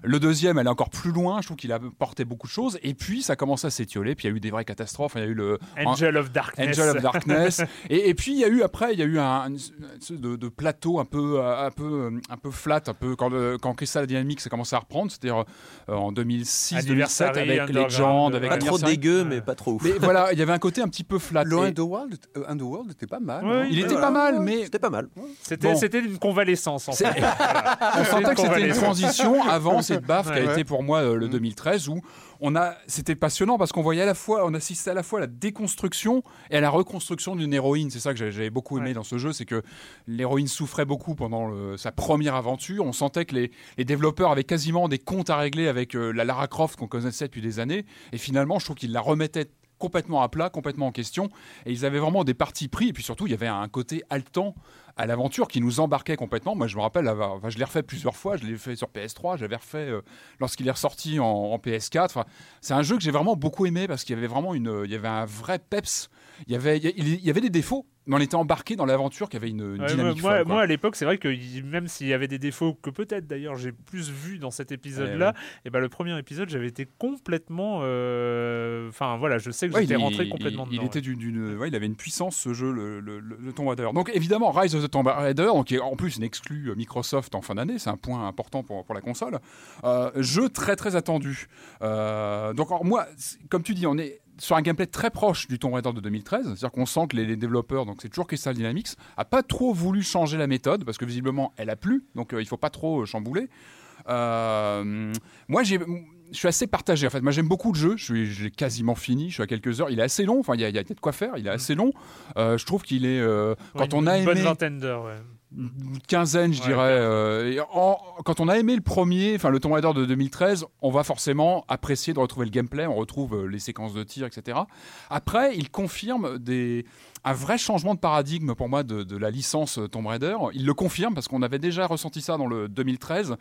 Le deuxième, elle est encore plus loin. Je trouve qu'il a porté beaucoup de choses. Et puis, ça a commencé à s'étioler. Puis il y a eu des vraies catastrophes. Il y a eu le Angel of Darkness. Angel of Darkness Et, puis il y a eu après, il y a eu un, de, plateau un peu, un peu, un peu flat, un peu quand, quand Crystal Dynamics a commencé à reprendre, c'est-à-dire en 2006-2007 avec Legend, avec pas trop dégueu, mais pas trop ouf. Mais voilà, il y avait un côté un petit peu flat. Le Underworld, Underworld était pas mal. il était pas mal, mais c'était pas mal. C'était une convalescence. En fait. On sentait que c'était une transition avant cette baffe qui a été pour moi le 2013 où on a, c'était passionnant parce qu'on voyait à la fois, on assistait à la fois à la déconstruction et à la reconstruction d'une héroïne. C'est ça que j'avais beaucoup aimé dans ce jeu, c'est que l'héroïne souffrait beaucoup pendant sa première aventure. On sentait que les, développeurs avaient quasiment des comptes à régler avec euh, la Lara Croft qu'on connaissait depuis des années. Et finalement, je trouve qu'ils la remettaient complètement à plat, complètement en question. Et ils avaient vraiment des partis pris. Et puis surtout, il y avait un côté haletant à l'aventure qui nous embarquait complètement. Moi, je me rappelle, enfin, je l'ai refait plusieurs fois. Je l'ai fait sur PS3, j'avais refait euh, lorsqu'il est ressorti en, PS4. c'est un jeu que j'ai vraiment beaucoup aimé parce qu'il y avait vraiment une, il y avait un vrai peps. Il y avait, il y avait des défauts, mais on était embarqué dans l'aventure qui avait une, dynamique moi, folle, moi, à l'époque, c'est vrai que même s'il y avait des défauts que peut-être d'ailleurs j'ai plus vu dans cet épisode-là, et eh ben le premier épisode, j'avais été complètement. Euh, enfin voilà, je sais que j'étais rentré complètement il, dedans. Il était d'une, il avait une puissance ce jeu, le, le, Tomb Raider. Donc évidemment, Rise of the Tomb Raider, qui est en plus une exclue euh, Microsoft en fin d'année, c'est un point important pour, pour la console. Euh, jeu très très attendu. donc moi, comme tu dis, on est sur un gameplay très proche du Tomb Raider de 2013, c'est-à-dire qu'on sent que les, développeurs, donc c'est toujours Crystal Dynamics, a pas trop voulu changer la méthode parce que visiblement elle a plu, donc il euh, il faut pas trop euh, chambouler. Euh, moi, j'ai je suis assez partagé en fait. Moi j'aime beaucoup le jeu, je j'ai quasiment fini, je suis à quelques heures. Il est assez long, enfin il y a, y a peut-être quoi faire, il est assez long. je trouve qu'il est. quand on a une Bonne vingtaine d'heures, ouais une quinzaine, je dirais. Euh, quand on a aimé le premier, enfin le Tomb Raider de 2013, on va forcément apprécier de retrouver le gameplay, on retrouve euh, les séquences de tir, etc. Après, il confirme des, un vrai changement de paradigme pour moi de, la licence Tomb Raider. Il le confirme parce qu'on avait déjà ressenti ça dans le 2013.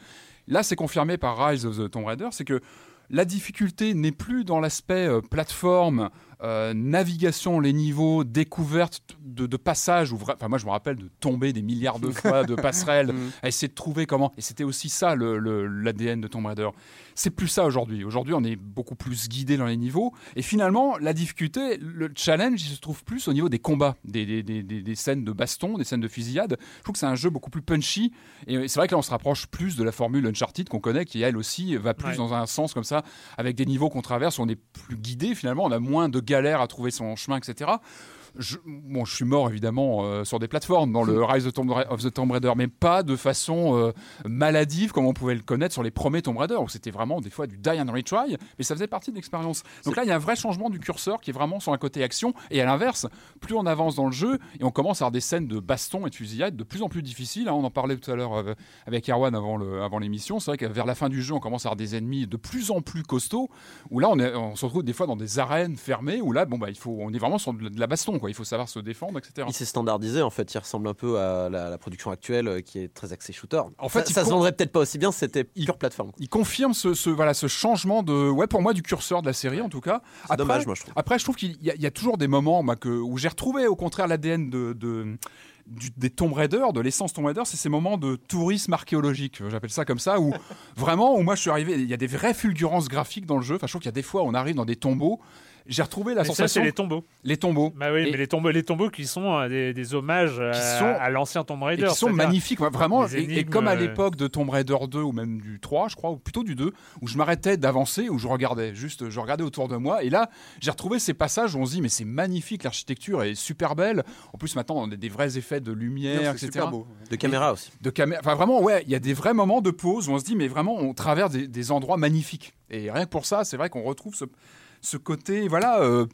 Là, c'est confirmé par Rise of the Tomb Raider, c'est que la difficulté n'est plus dans l'aspect euh, plateforme, euh, navigation, les niveaux, découverte de, de passages. enfin, moi, je me rappelle de tomber des milliards de fois de passerelles, mm. à essayer de trouver comment. Et c'était aussi ça l'ADN de Tomb Raider. C'est plus ça aujourd'hui. Aujourd'hui, on est beaucoup plus guidé dans les niveaux. Et finalement, la difficulté, le challenge, il se trouve plus au niveau des combats, des, des, des, scènes de baston, des scènes de fusillade. Je trouve que c'est un jeu beaucoup plus punchy. Et c'est vrai que là, on se rapproche plus de la formule Uncharted qu'on connaît, qui elle aussi va plus dans un sens comme ça, avec des niveaux qu'on traverse, on est plus guidé finalement, on a moins de galères à trouver son chemin, etc je, bon, je suis mort évidemment euh, sur des plateformes dans le Rise of, the Tomb Raider, mais pas de façon euh, maladive comme on pouvait le connaître sur les premiers Tomb Raider, où c'était vraiment des fois du die and retry, mais ça faisait partie de l'expérience. Donc là, il y a un vrai changement du curseur qui est vraiment sur un côté action, et à l'inverse, plus on avance dans le jeu, et on commence à avoir des scènes de baston et de fusillade de plus en plus difficiles. Hein, on en parlait tout à l'heure euh, avec Erwan avant, le, avant l'émission. C'est vrai que vers la fin du jeu, on commence à avoir des ennemis de plus en plus costauds, où là, on, est, on se retrouve des fois dans des arènes fermées, où là, bon, bah, il faut, on est vraiment sur de la baston il faut savoir se défendre, etc. Il s'est standardisé, en fait. Il ressemble un peu à la, production actuelle euh, qui est très axée shooter. En fait, ça, ça se vendrait peut-être pas aussi bien si c'était pure plateforme. Il confirme ce, voilà, ce changement de, ouais, pour moi, du curseur de la série, en tout cas. C'est dommage, moi, je trouve. Après, je trouve qu'il y, a toujours des moments moi, que, où j'ai retrouvé, au contraire, l'ADN de, des Tomb Raider, de l'essence Tomb Raider, c'est ces moments de tourisme archéologique, j'appelle ça comme ça, où vraiment, où moi je suis arrivé, il y a des vraies fulgurances graphiques dans le jeu. Enfin, je trouve qu'il y a des fois, on arrive dans des tombeaux j'ai retrouvé la mais sensation. Ça, c'est les tombeaux. Les tombeaux. Bah oui, mais les tombeaux, les tombeaux qui sont euh, des, hommages à, l'ancien Tomb Raider. qui sont magnifiques, vraiment. Et, comme à euh, l'époque de Tomb Raider 2 ou même du 3, je crois, ou plutôt du 2, où je m'arrêtais d'avancer, où je regardais, juste, je regardais autour de moi. Et là, j'ai retrouvé ces passages où on se dit, mais c'est magnifique, l'architecture est super belle. En plus, maintenant, on a des vrais effets de lumière, etc. Super beau. De caméra aussi. De caméra. Enfin, vraiment, ouais, il y a des vrais moments de pause où on se dit, mais vraiment, on traverse des, des endroits magnifiques. Et rien que pour ça, c'est vrai qu'on retrouve ce, ce côté, voilà, euh,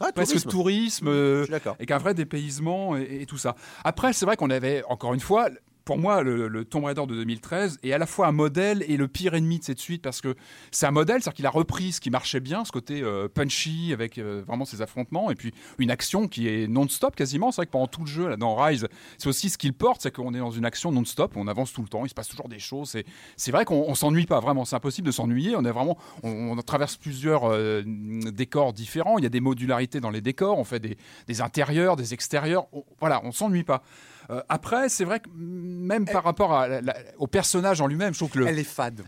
ah, presque tourisme, euh, avec un vrai dépaysement et, et tout ça. Après, c'est vrai qu'on avait, encore une fois, pour moi, le, Tomb Raider de 2013 est à la fois un modèle et le pire ennemi de cette suite parce que c'est un modèle, c'est-à-dire qu'il a repris ce qui marchait bien, ce côté euh, punchy avec euh, vraiment ses affrontements et puis une action qui est non-stop quasiment. C'est vrai que pendant tout le jeu, là, dans Rise, c'est aussi ce qu'il porte, c'est qu'on est dans une action non-stop, on avance tout le temps, il se passe toujours des choses. C'est vrai qu'on s'ennuie pas vraiment, c'est impossible de s'ennuyer. On est vraiment, on, traverse plusieurs euh, décors différents, il y a des modularités dans les décors, on fait des, intérieurs, des extérieurs, voilà, on s'ennuie pas. Euh, après, c'est vrai que même par rapport à au personnage en lui-même, je trouve que elle est fade.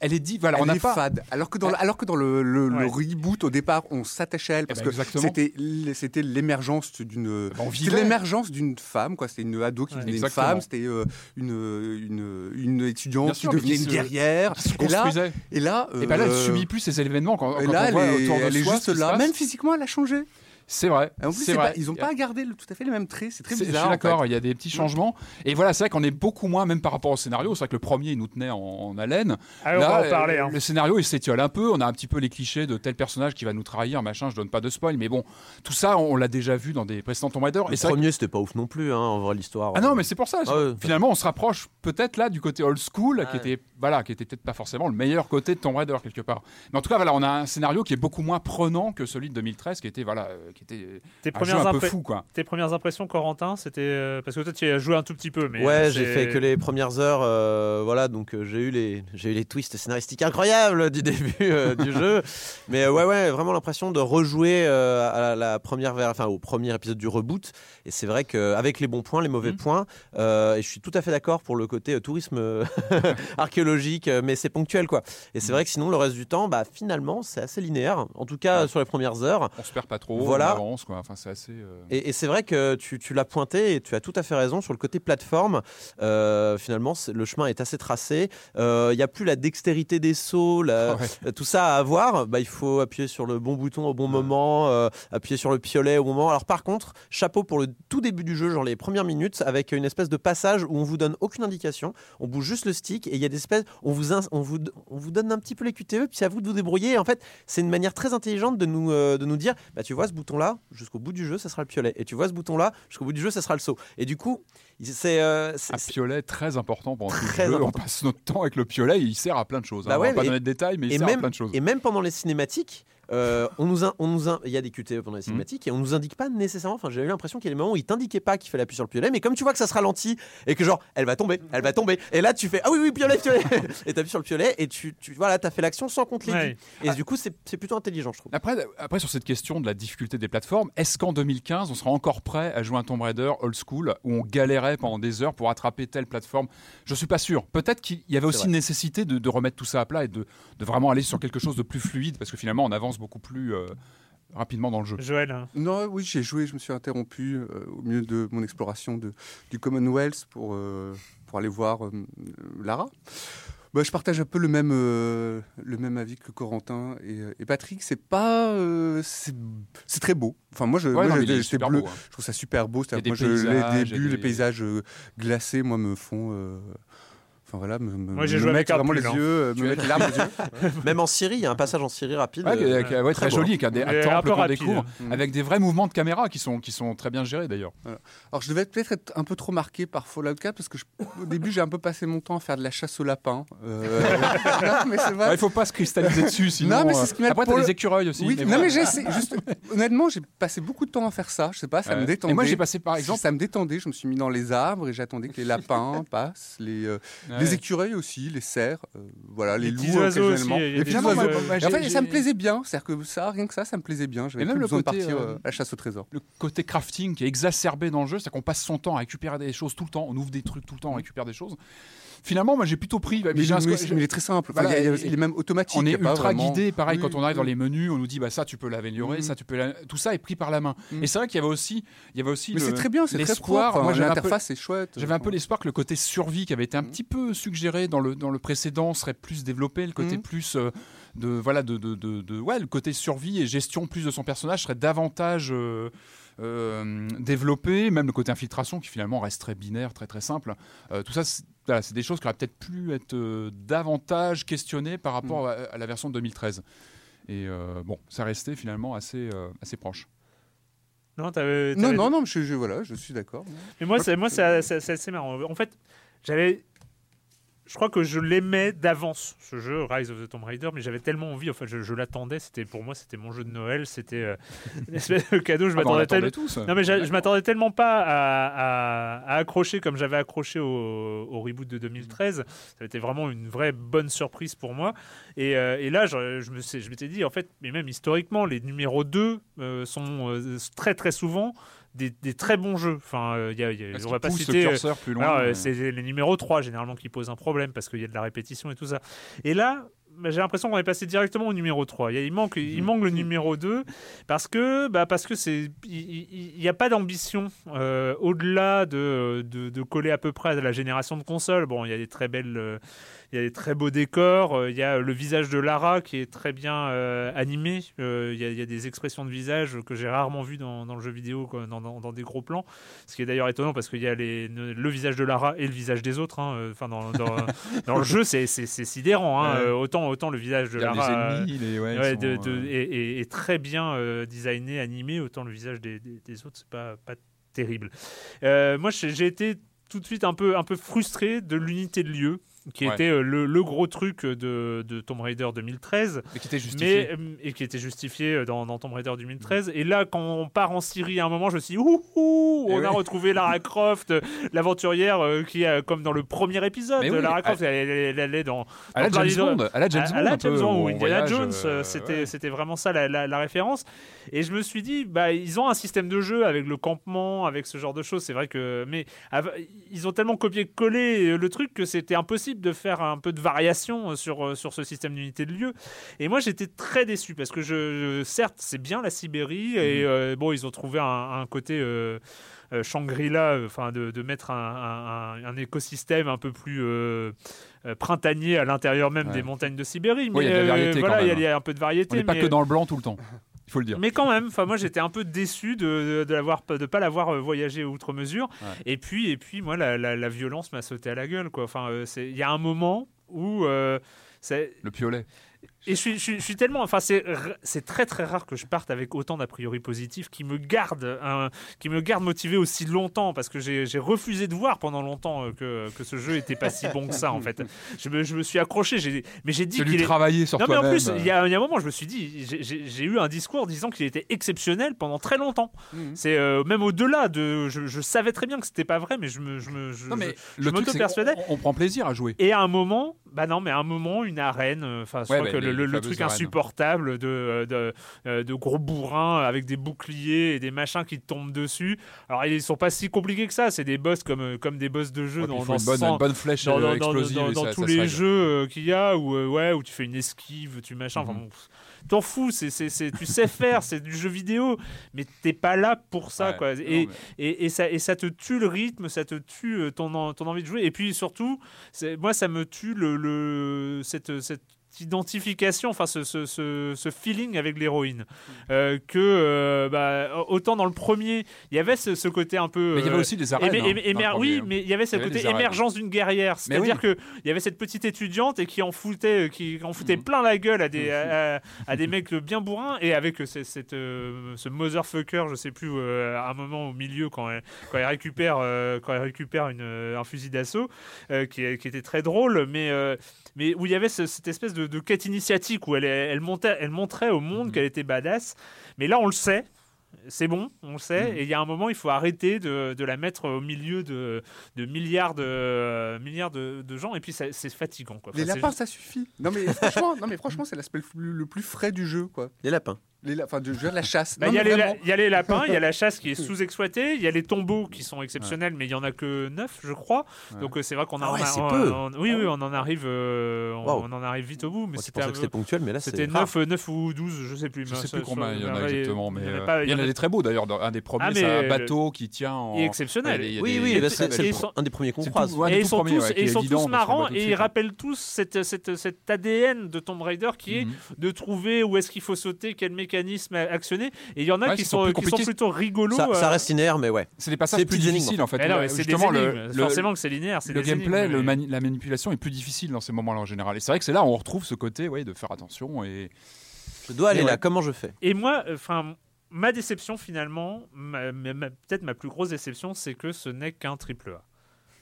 Elle, est dit, voilà, on est fade. Alors que dans, alors que dans le, le, reboot au départ, on s'attachait à elle parce eh ben, que c'était c'était l'émergence d'une l'émergence d'une femme quoi. C'était une ado qui devenait une femme. C'était euh, une, une, une étudiante qui devenait une guerrière. Et là, et là, et ben là, elle euh, subit plus ces événements quand, et là, on elle est juste là. Même physiquement, elle a changé. C'est vrai. en plus, vrai. ils n'ont pas gardé tout à fait les mêmes traits. C'est très bizarre. Je suis d'accord. Il y a des petits changements. Et voilà, c'est vrai qu'on est beaucoup moins, même par rapport au scénario. C'est vrai que le premier, il nous tenait en, haleine. Ah, Là, on va en parler. Hein. Le scénario, il s'étiole un peu. On a un petit peu les clichés de tel personnage qui va nous trahir, machin. Je donne pas de spoil, mais bon, tout ça, on, l'a déjà vu dans des précédents Tomb Raider. Le et premier, c'était pas ouf non plus, hein, en vrai, l'histoire. Ah non, mais c'est pour ça. Ah finalement, on se rapproche peut-être là du côté old school, qui était, voilà, qui était peut-être pas forcément le meilleur côté de Tomb Raider quelque part. Mais en tout cas, voilà, on a un scénario qui est beaucoup moins prenant que celui de 2013, qui était, voilà, euh, qui était premières un peu fou, quoi. Tes premières impressions, Corentin, c'était euh, parce que toi tu as joué un tout petit peu, mais ouais, euh, j'ai fait que les premières heures, euh, voilà, donc j'ai eu les j'ai eu les twists scénaristiques incroyables du début du jeu, mais ouais, ouais, vraiment l'impression de rejouer à la, première, enfin au premier épisode du reboot, et c'est vrai qu'avec les bons points, les mauvais mmh. points, et je suis tout à fait d'accord pour le côté tourisme archéologique, mais c'est ponctuel, quoi. Et c'est mmh. vrai que sinon le reste du temps, bah finalement, c'est assez linéaire, en tout cas sur les premières heures. On se perd pas trop, voilà. On avance, quoi. Enfin, euh, et, c'est vrai que tu, l'as pointé et tu as tout à fait raison sur le côté plateforme. Euh, finalement, le chemin est assez tracé. Il euh, n'y a plus la dextérité des sauts, tout ça à avoir. Bah, il faut appuyer sur le bon bouton au bon moment, appuyer sur le piolet au moment. Alors par contre, chapeau pour le tout début du jeu, genre les premières minutes, avec une espèce de passage où on vous donne aucune indication, on bouge juste le stick et il y a des espèces, on vous, on vous, on vous donne un petit peu les QTE, puis c'est à vous de vous débrouiller. en fait, c'est une manière très intelligente de nous, de nous dire, bah tu vois ce bouton là, jusqu'au bout du jeu, ça sera le piolet. Et tu vois ce bouton-là, jusqu'au bout du jeu, ça sera le saut. Et du coup, c'est euh, un piolet très important pendant tout le jeu. On passe notre temps avec le piolet, il sert à plein de choses. Bah hein. on va pas donner de détails, mais il sert à plein de choses. Et même pendant les cinématiques, euh, on nous, on nous il y a des QTE pendant les mhm. cinématiques et on nous indique pas nécessairement. Enfin, j'ai eu l'impression qu'il y a des moments où il t'indiquait pas qu'il fallait appuyer sur le piolet, mais comme tu vois que ça se ralentit et que genre elle va tomber, elle va tomber, et là tu fais ah oui oui piolet piolet et t'appuies sur le piolet et tu, tu voilà t'as fait l'action sans compter les Et du coup c'est plutôt intelligent je trouve. Après après sur cette question de la difficulté des plateformes, est-ce qu'en 2015 on sera encore prêt à jouer un Tomb Raider old school où on galérait pendant des heures pour attraper telle plateforme? Je suis pas sûr. Peut-être qu'il y avait aussi une nécessité de, remettre tout ça à plat et de, de, vraiment aller sur quelque chose de plus fluide parce que finalement on avance beaucoup plus euh, rapidement dans le jeu. Joël hein. Non, oui, j'ai joué, je me suis interrompu euh, au milieu de mon exploration de, du Commonwealth pour, euh, pour aller voir euh, Lara. Bah, je partage un peu le même, le même avis que Corentin et, Patrick. C'est pas, c'est très beau. Enfin, moi, je, moi, je, je trouve ça super beau. Moi, je, les débuts, les paysages glacés, moi, me font Enfin voilà, me, Moi j'ai joué avec vraiment les yeux, euh, me mettre les larmes aux yeux. Même en Syrie, il y a un passage en Syrie rapide. Ouais, euh, très, joli, avec des temple qu'on découvre, mm. avec des vrais mouvements de caméra qui sont, qui sont très bien gérés d'ailleurs. Alors je devais peut-être être un peu trop marqué par Fallout 4 parce que au début j'ai un peu passé mon temps à faire de la chasse au lapin. Euh... non, mais c'est vrai. il faut pas se cristalliser dessus sinon. Non, mais c'est ce qui euh, Après t'as les écureuils aussi. Oui, non mais j'ai juste honnêtement j'ai passé beaucoup de temps à faire ça. Je sais pas, ça me détendait. Et moi j'ai passé par exemple, ça me détendait. Je me suis mis dans les arbres et j'attendais que les lapins passent, les les écureuils aussi les cerfs, euh, voilà, les, loups occasionnellement. et puis, en fait, ça me plaisait bien, c'est-à-dire que ça, rien que ça, ça me plaisait bien. J'avais même le besoin côté, de partir euh, à la chasse au trésor. Le côté crafting qui est exacerbé dans le jeu, c'est qu'on passe son temps à récupérer des choses tout le temps, on ouvre des trucs tout le temps, on récupère des choses. Finalement, moi j'ai plutôt pris. Mais, il, est très simple. il, est même automatique. On est ultra guidé. Pareil, quand on arrive dans les menus, on nous dit bah ça tu peux l'améliorer, ça tu peux. Tout ça est pris par la main. Et c'est vrai qu'il y avait aussi, il y avait aussi. Mais c'est très bien, c'est très propre. Moi, l'interface est chouette. J'avais un peu l'espoir que le côté survie qui avait été un petit peu suggéré dans le dans le précédent serait plus développé, le côté plus euh, de voilà de, de, de, ouais le côté survie et gestion plus de son personnage serait davantage euh, euh, développé, même le côté infiltration qui finalement reste très binaire, très très simple. tout ça, c'est des choses qui auraient peut-être pu être davantage questionnées par rapport mm. à, la version de 2013. Et bon, ça restait finalement assez, assez proche. Non, non, non, non, je, voilà, je suis d'accord. Mais moi, c'est, moi, c'est assez marrant. En fait, j'avais je crois que je l'aimais d'avance ce jeu Rise of the Tomb Raider mais j'avais tellement envie enfin je, l'attendais c'était pour moi c'était mon jeu de Noël c'était euh, une espèce de cadeau je ah, m'attendais tellement non mais je, m'attendais tellement pas à, accrocher comme j'avais accroché au, reboot de 2013 ça a été vraiment une vraie bonne surprise pour moi. Et, euh, là je, je me je m'étais dit en fait mais même historiquement les numéros 2 euh, sont très très souvent des, très bons jeux. Enfin, il y a, on va pas citer. Le plus loin, C'est les numéros 3 généralement qui posent un problème parce qu'il y a de la répétition et tout ça. Et là, bah, j'ai l'impression qu'on est passé directement au numéro 3. Il, manque, il manque le numéro 2 parce que, bah, parce que c'est, il n'y a pas d'ambition euh, au-delà de, de, de, coller à peu près à la génération de consoles. Bon, il y a des très belles. Il y a des très beaux décors, euh, il y a le visage de Lara qui est très bien euh, animé, euh, il y, a, des expressions de visage que j'ai rarement vues dans, le jeu vidéo, dans, des gros plans, ce qui est d'ailleurs étonnant parce qu'il y a les, le visage de Lara et le visage des autres. Hein, enfin, dans, le jeu, c'est sidérant. Hein, autant, autant le visage de Lara est, très bien designé, animé, autant le visage des, autres, c'est pas, pas terrible. moi, j'ai été tout de suite un peu, un peu frustré de l'unité de lieu qui était euh, le, gros truc de, de, Tomb Raider 2013. Et qui était justifié. Euh, et qui était justifié euh, dans, dans, Tomb Raider 2013. Et là, quand on part en Syrie à un moment, je me suis dit, ouh, eh on a retrouvé Lara Croft, l'aventurière, qui, comme dans le premier épisode, de Lara Croft, elle, allait dans. À la James Bond. À la James Bond. À la James Bond, Indiana Jones. c'était, vraiment ça la, la, référence. Et je me suis dit, bah, ils ont un système de jeu avec le campement, avec ce genre de choses. C'est vrai que. Mais ils ont tellement copié-collé le truc que c'était impossible de faire un peu de variation euh, sur, euh, sur ce système d'unité de lieu. Et moi, j'étais très déçu parce que, je, certes, c'est bien la Sibérie et mhm. euh, bon, ils ont trouvé un, côté. Shangri-La, enfin de, de, mettre un, un, écosystème un peu plus printanier à l'intérieur même des montagnes de Sibérie. Mais il y a voilà, il y, a un peu de variété. On n'est pas que dans le blanc tout le temps. Il faut le dire. Mais quand même, enfin moi j'étais un peu déçu de de, l'avoir de pas l'avoir voyagé outre mesure. Et puis et puis moi la, la, violence m'a sauté à la gueule quoi. Enfin il y a un moment où c'est le piolet. Et je suis, je, suis, tellement. Enfin, c'est très très rare que je parte avec autant d'a priori positifs qui me gardent, qui me gardent motivé aussi longtemps parce que j'ai refusé de voir pendant longtemps euh, que, que ce jeu était pas si bon que ça en fait. Je me, je me suis accroché, mais j'ai dit qu'il travailler sur Non, mais en plus, il y, a, il y, a un moment, je me suis dit, j'ai eu un discours disant qu'il était exceptionnel pendant très longtemps. Mhm. C'est euh, même au-delà de. Je, savais très bien que c'était pas vrai, mais je me. Je me je, non, mais le persuadais. On, prend plaisir à jouer. Et à un moment, bah non, mais à un moment, une arène, euh, enfin, je crois que le, le, truc insupportable de, de, euh, de, gros bourrins avec des boucliers et des machins qui tombent dessus. Alors, ils sont pas si compliqués que ça. C'est des boss comme, euh, comme des boss de jeu dans, dans, une, bonne, flèche dans, explosive. Dans, tous les jeux qu'il y a où, ouais, où tu fais une esquive, tu machin. Enfin, mhm t'en fous, c'est, c'est, tu sais faire, c'est du jeu vidéo, mais t'es pas là pour ça. quoi. Et, et, et, ça, et ça te tue le rythme, ça te tue euh, ton, ton envie de jouer. Et puis surtout, moi, ça me tue le, le cette, cette identification, enfin ce, ce, ce, feeling avec l'héroïne. Euh, que euh, bah, autant dans le premier, il y avait ce, côté un peu. mais il y avait aussi des arènes. Hein, oui, mais il y avait ce côté émergence d'une guerrière. C'est-à-dire que il y avait cette petite étudiante et qui en foutait, qui en foutait mm. plein la gueule à des, à, des mecs bien bourrins et avec cette, euh, ce motherfucker, je sais plus, à un moment au milieu quand elle, quand elle récupère, quand elle récupère une, un fusil d'assaut qui, qui, était très drôle, mais, mais où il y avait cette espèce de de, quête initiatique où elle, elle, montait, elle montrait au monde mhm. qu'elle était badass. Mais là, on le sait. C'est bon, on le sait. Mhm. Et il y a un moment, il faut arrêter de, de la mettre au milieu de, de milliards, de, milliards de, de, gens. Et puis, c'est fatigant. Quoi. les lapins, ça suffit. Non, mais franchement, non, mais franchement c'est l'aspect le, plus frais du jeu. Quoi. Les lapins. Les enfin, de, la chasse. Bah, il y, y, a les lapins, il y a la chasse qui est sous-exploitée, il y a les tombeaux qui sont exceptionnels, mais il y en a que 9 je crois. Donc euh, c'est vrai qu'on a, ah peu. oui, oui, on en arrive, euh, on, en arrive vite au bout. Mais c'était c'était ponctuel, mais là c'était 9, 9 ou 12 je sais plus. Je sais plus combien il y en a exactement, mais il y en a des très beaux d'ailleurs. Un des premiers, ah, c'est un bateau qui tient. En... exceptionnel. Oui, oui, c'est un des premiers qu'on croise. Et ils sont tous marrants et ils rappellent tous cet ADN de Tomb Raider qui est mhm. de trouver où est-ce qu'il faut sauter, quel mécanisme et il y en a qui, sont, qui sont plutôt rigolos. Ça, euh. reste linéaire, mais ouais. C'est des passages plus, difficiles en fait. c'est justement, le, forcément que c'est linéaire. Le gameplay, la manipulation est plus difficile dans ces moments-là en général. Et c'est vrai que c'est là où on retrouve ce côté ouais, de faire attention. Et... Je dois aller là, comment je fais? Et moi, enfin ma déception finalement, peut-être ma plus grosse déception, c'est que ce n'est qu'un triple A.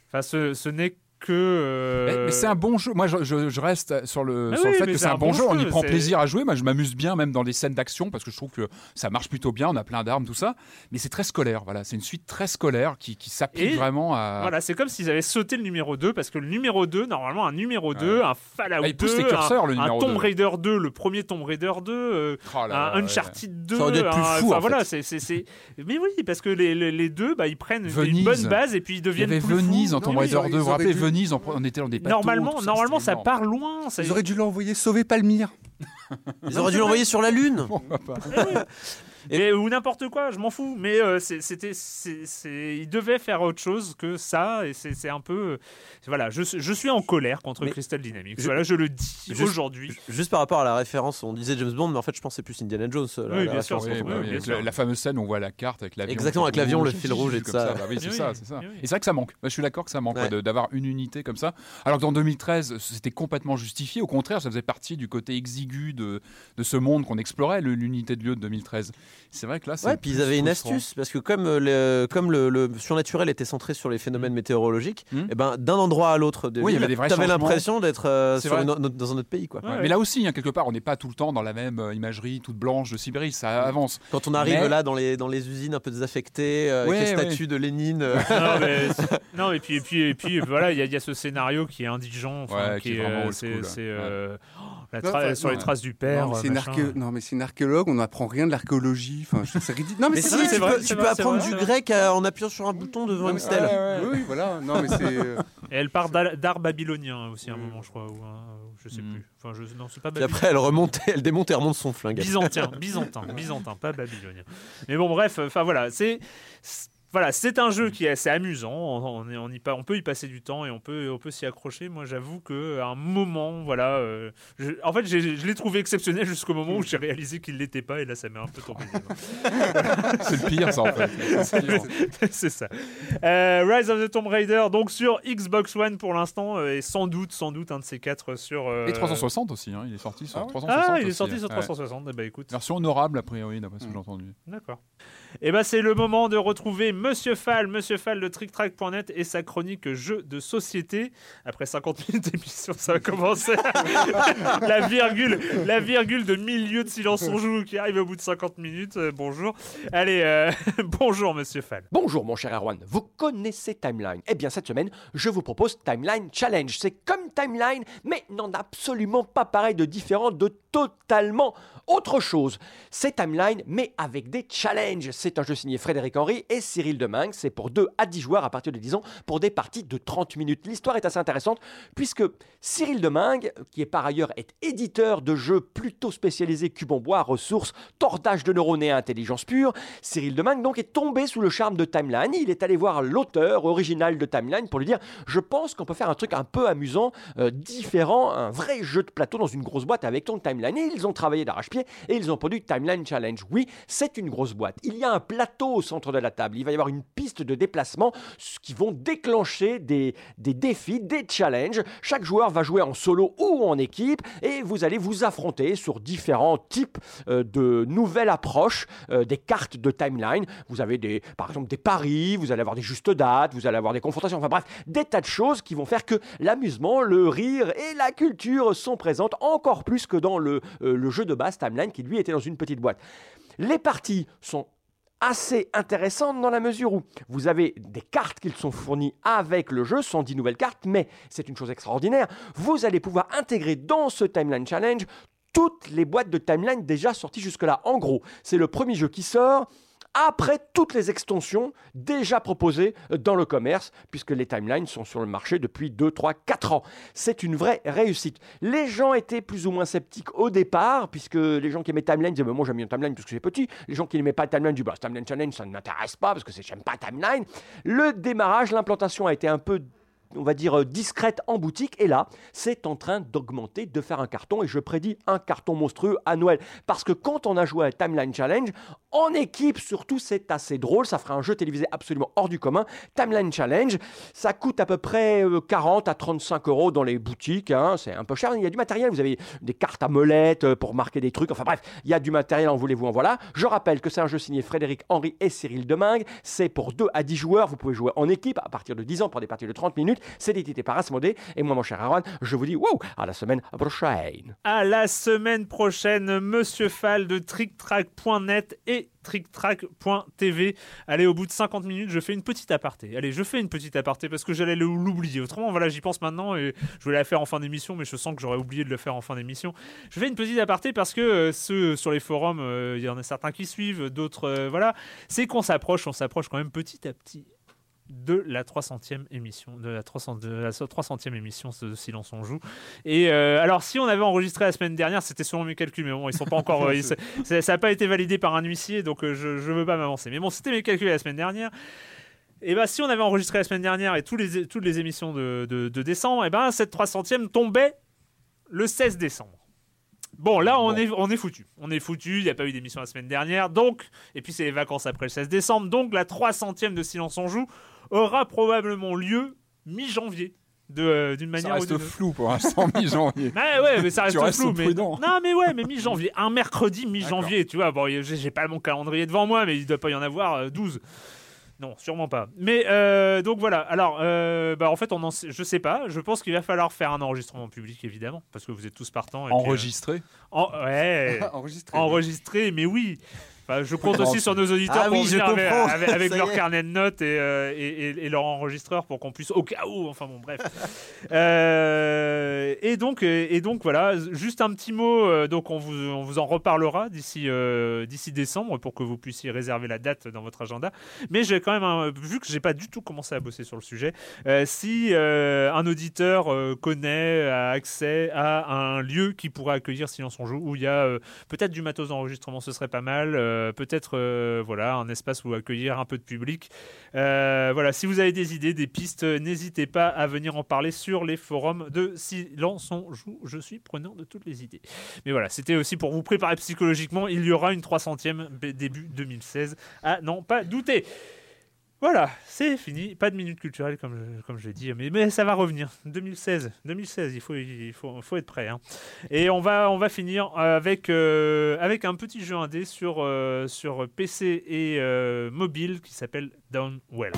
Enfin, ce, ce n'est que. Euh, mais, c'est un bon jeu. Moi, je, reste sur le, sur le fait que c'est un, bon jeu. On y prend plaisir à jouer. Moi, je m'amuse bien, même dans les scènes d'action, parce que je trouve que ça marche plutôt bien. On a plein d'armes, tout ça. Mais c'est très scolaire. Voilà, c'est une suite très scolaire qui, qui s'applique vraiment à. Voilà, c'est comme s'ils avaient sauté le numéro 2, parce que le numéro 2, normalement, un numéro 2, un Fallout ah, 2, curseurs, un, un, Tomb Raider 2, le premier Tomb Raider 2, euh, un Uncharted 2. Ça aurait plus fou. Enfin, voilà, c'est. Mais oui, parce que les, les, deux, bah, ils prennent une bonne base et puis ils deviennent. Il y avait Venise en Tomb Raider 2. Vous vous rappelez Venise, on était dans des Normalement, normalement ça part loin. Ils auraient dû l'envoyer sauver Palmyre. Ils auraient dû l'envoyer sur la Lune. Et, ou n'importe quoi, je m'en fous. Mais euh, c'était, il devait faire autre chose que ça. Et c'est un peu. Voilà, je, je, suis en colère contre Crystal Dynamics. Je, voilà, je le dis aujourd'hui. Juste par rapport à la référence, on disait James Bond, mais en fait, je pense que c'est plus Indiana Jones. La, oui, bien, sûr, la, fameuse scène où on voit la carte avec l'avion. Exactement, avec l'avion, le fil rouge et tout ça. Bah oui, c'est ça, ça. Et c'est vrai que ça manque. Je suis d'accord que ça manque d'avoir une unité comme ça. Alors que dans 2013, c'était complètement justifié. Au contraire, ça faisait partie du côté exigu de, de ce monde qu'on explorait, l'unité de lieu de 2013. C'est vrai que là, Ouais, puis ils avaient une astuce, parce que comme, euh, le, comme le, surnaturel était centré sur les phénomènes mm. météorologiques, hmm. et eh ben, d'un endroit à l'autre, tu avais l'impression d'être euh, dans un autre pays. Quoi. mais là aussi, hein, quelque part, on n'est pas tout le temps dans la même euh, imagerie toute blanche de Sibérie, ça mm. avance. Quand on arrive là dans les, dans les usines un peu désaffectées, avec les statues de Lénine. non, et puis, et puis, et puis voilà, il y, a ce scénario qui est indigent. qui, est, vraiment c'est sur les traces du père. Non, mais c'est une archéologue, on n'apprend rien de l'archéologie. Enfin, c'est ridicule. Non, mais, si, tu, vrai, peux, tu peux apprendre du grec en appuyant sur un bouton devant une stèle. Oui, voilà. Non, mais c'est. Euh, Et elle part d'art babylonien aussi à un moment, je crois. Ou, je sais mm. plus. Enfin, je, non, c'est pas Puis après, elle remonte, elle démonte et remonte son flingue. Byzantin, byzantin, byzantin, pas babylonien. Mais bon, bref, enfin voilà, c'est voilà, c'est un jeu qui est assez amusant. On, on, y, on, peut y passer du temps et on peut, on peut s'y accrocher. Moi, j'avoue qu'à un moment, voilà, euh, en fait, je l'ai trouvé exceptionnel jusqu'au moment où j'ai réalisé qu'il l'était pas et là, ça m'est un peu tombé. c'est le pire, ça, en fait. C'est ça. Euh, Rise of the Tomb Raider, donc sur Xbox One pour l'instant, euh, et sans doute, sans doute un de ces quatre sur. Et 360 aussi, hein, il est sorti sur ah 360. Ah, il est sorti sur 360. Eh ben, écoute. Version honorable, a priori, d'après ce que j'ai entendu. D'accord. Et eh ben, c'est le moment de retrouver Monsieur Fall, Monsieur Fall de TrickTrack.net et sa chronique jeu de société. Après 50 minutes d'émission, ça va commencer. la virgule, la virgule de milieu de silence on joue qui arrive au bout de 50 minutes. Euh, bonjour. Allez, euh, bonjour Monsieur Fall. Bonjour mon cher Erwan. Vous connaissez Timeline Eh bien cette semaine, je vous propose Timeline Challenge. C'est comme Timeline, mais n'en absolument pas pareil de différent, de totalement autre chose. C'est Timeline, mais avec des challenges. C'est un jeu signé Frédéric Henry et Cyril Demingue. C'est pour 2 à 10 joueurs à partir de 10 ans pour des parties de 30 minutes. L'histoire est assez intéressante puisque Cyril Demingue, qui est par ailleurs éditeur de jeux plutôt spécialisés cube en bois, ressources, tordage de neurones et intelligence pure, Cyril Demingue donc est tombé sous le charme de Timeline. Il est allé voir l'auteur original de Timeline pour lui dire Je pense qu'on peut faire un truc un peu amusant, euh, différent, un vrai jeu de plateau dans une grosse boîte avec ton Timeline. Et ils ont travaillé d'arrache-pied et ils ont produit Timeline Challenge. Oui, c'est une grosse boîte. Il y a un plateau au centre de la table. Il va y avoir une piste de déplacement qui vont déclencher des, des défis, des challenges. Chaque joueur va jouer en solo ou en équipe et vous allez vous affronter sur différents types euh, de nouvelles approches euh, des cartes de timeline. Vous avez des, par exemple des paris, vous allez avoir des justes dates, vous allez avoir des confrontations, enfin bref, des tas de choses qui vont faire que l'amusement, le rire et la culture sont présentes encore plus que dans le, euh, le jeu de base timeline qui lui était dans une petite boîte. Les parties sont assez intéressantes dans la mesure où vous avez des cartes qui sont fournies avec le jeu, 110 nouvelles cartes, mais c'est une chose extraordinaire, vous allez pouvoir intégrer dans ce Timeline Challenge toutes les boîtes de timeline déjà sorties jusque-là. En gros, c'est le premier jeu qui sort, après toutes les extensions déjà proposées dans le commerce, puisque les timelines sont sur le marché depuis 2, 3, 4 ans. C'est une vraie réussite. Les gens étaient plus ou moins sceptiques au départ, puisque les gens qui aimaient timeline disaient Moi j'aime bien timeline parce que j'ai petit. Les gens qui n'aimaient pas timeline disaient bah, Timeline Challenge, ça ne m'intéresse pas parce que j'aime pas timeline. Le démarrage, l'implantation a été un peu on va dire, euh, discrète en boutique. Et là, c'est en train d'augmenter, de faire un carton. Et je prédis un carton monstrueux à Noël. Parce que quand on a joué à Timeline Challenge, en équipe. Surtout, c'est assez drôle. Ça fera un jeu télévisé absolument hors du commun. Timeline Challenge. Ça coûte à peu près 40 euh, à 35 euros dans les boutiques. Hein. C'est un peu cher. Il y a du matériel. Vous avez des cartes à molettes euh, pour marquer des trucs. Enfin bref, il y a du matériel. En voulez-vous en voilà. Je rappelle que c'est un jeu signé Frédéric Henry et Cyril Demingue. C'est pour 2 à 10 joueurs. Vous pouvez jouer en équipe à partir de 10 ans pour des parties de 30 minutes. C'est édité par Asmodée. Et moi, mon cher Aaron, je vous dis wow, à la semaine prochaine. À la semaine prochaine, Monsieur Fall de TrickTrack.net et tricktrack.tv. Allez, au bout de 50 minutes, je fais une petite aparté. Allez, je fais une petite aparté parce que j'allais l'oublier. Autrement, voilà, j'y pense maintenant et je voulais la faire en fin d'émission, mais je sens que j'aurais oublié de le faire en fin d'émission. Je fais une petite aparté parce que euh, ceux sur les forums, euh, il y en a certains qui suivent, d'autres, euh, voilà. C'est qu'on s'approche, on s'approche quand même petit à petit de la 300e émission, de la 300, de la 300e émission de Silence on joue. Et euh, alors, si on avait enregistré la semaine dernière, c'était selon mes calculs, mais bon, ils sont pas encore, ça n'a pas été validé par un huissier, donc euh, je, ne veux pas m'avancer. Mais bon, c'était mes calculs la semaine dernière. Et bah, si on avait enregistré la semaine dernière et tous les, toutes les émissions de, de, décembre, et ben cette 300e tombait le 16 décembre. Bon, là, on, Est, on est foutu. On est foutu, il n'y a pas eu d'émission la semaine dernière, donc, et puis c'est les vacances après le 16 décembre, donc la 300e de Silence on joue aura probablement lieu mi-janvier. Euh, d'une manière ça reste flou pour l'instant mi-janvier. Mais ouais mais ça reste flou mais non mais ouais mais mi-janvier un mercredi mi-janvier tu vois bon j'ai pas mon calendrier devant moi mais il doit pas y en avoir 12 euh, non, sûrement pas. Mais euh, donc voilà. Alors, bah en fait, on en sait, je sais pas. Je pense qu'il va falloir faire un enregistrement public, évidemment, parce que vous êtes tous partants. Enregistré. ouais. enregistré. Enregistré, mais oui je compte aussi sur nos auditeurs ah, pour oui, avec, leur carnet de notes euh, et, et, leur enregistreur pour qu'on puisse, au cas où, enfin bon, bref. Euh, et, donc, et donc, voilà, juste un petit mot, euh, donc on vous, on vous en reparlera d'ici d'ici décembre pour que vous puissiez réserver la date dans votre agenda. Mais j'ai quand même, vu que j'ai pas du tout commencé à bosser sur le sujet, si un auditeur connaît, a accès à un lieu qui pourrait accueillir Silence on joue, où il y a peut-être du matos d'enregistrement, ce serait pas mal euh, peut-être euh, voilà un espace où accueillir un peu de public. Euh, voilà, si vous avez des idées, des pistes, n'hésitez pas à venir en parler sur les forums de Silence on joue. Je suis preneur de toutes les idées. Mais voilà, c'était aussi pour vous préparer psychologiquement. Il y aura une 300e début 2016. Ah non, pas douter. Voilà, c'est fini. Pas de minute culturelle comme je, comme je l'ai dit, mais, mais ça va revenir. 2016, 2016, il faut, il faut, faut être prêt. Hein. Et on va, on va finir avec, euh, avec un petit jeu indé sur, euh, sur PC et euh, mobile qui s'appelle Downwell.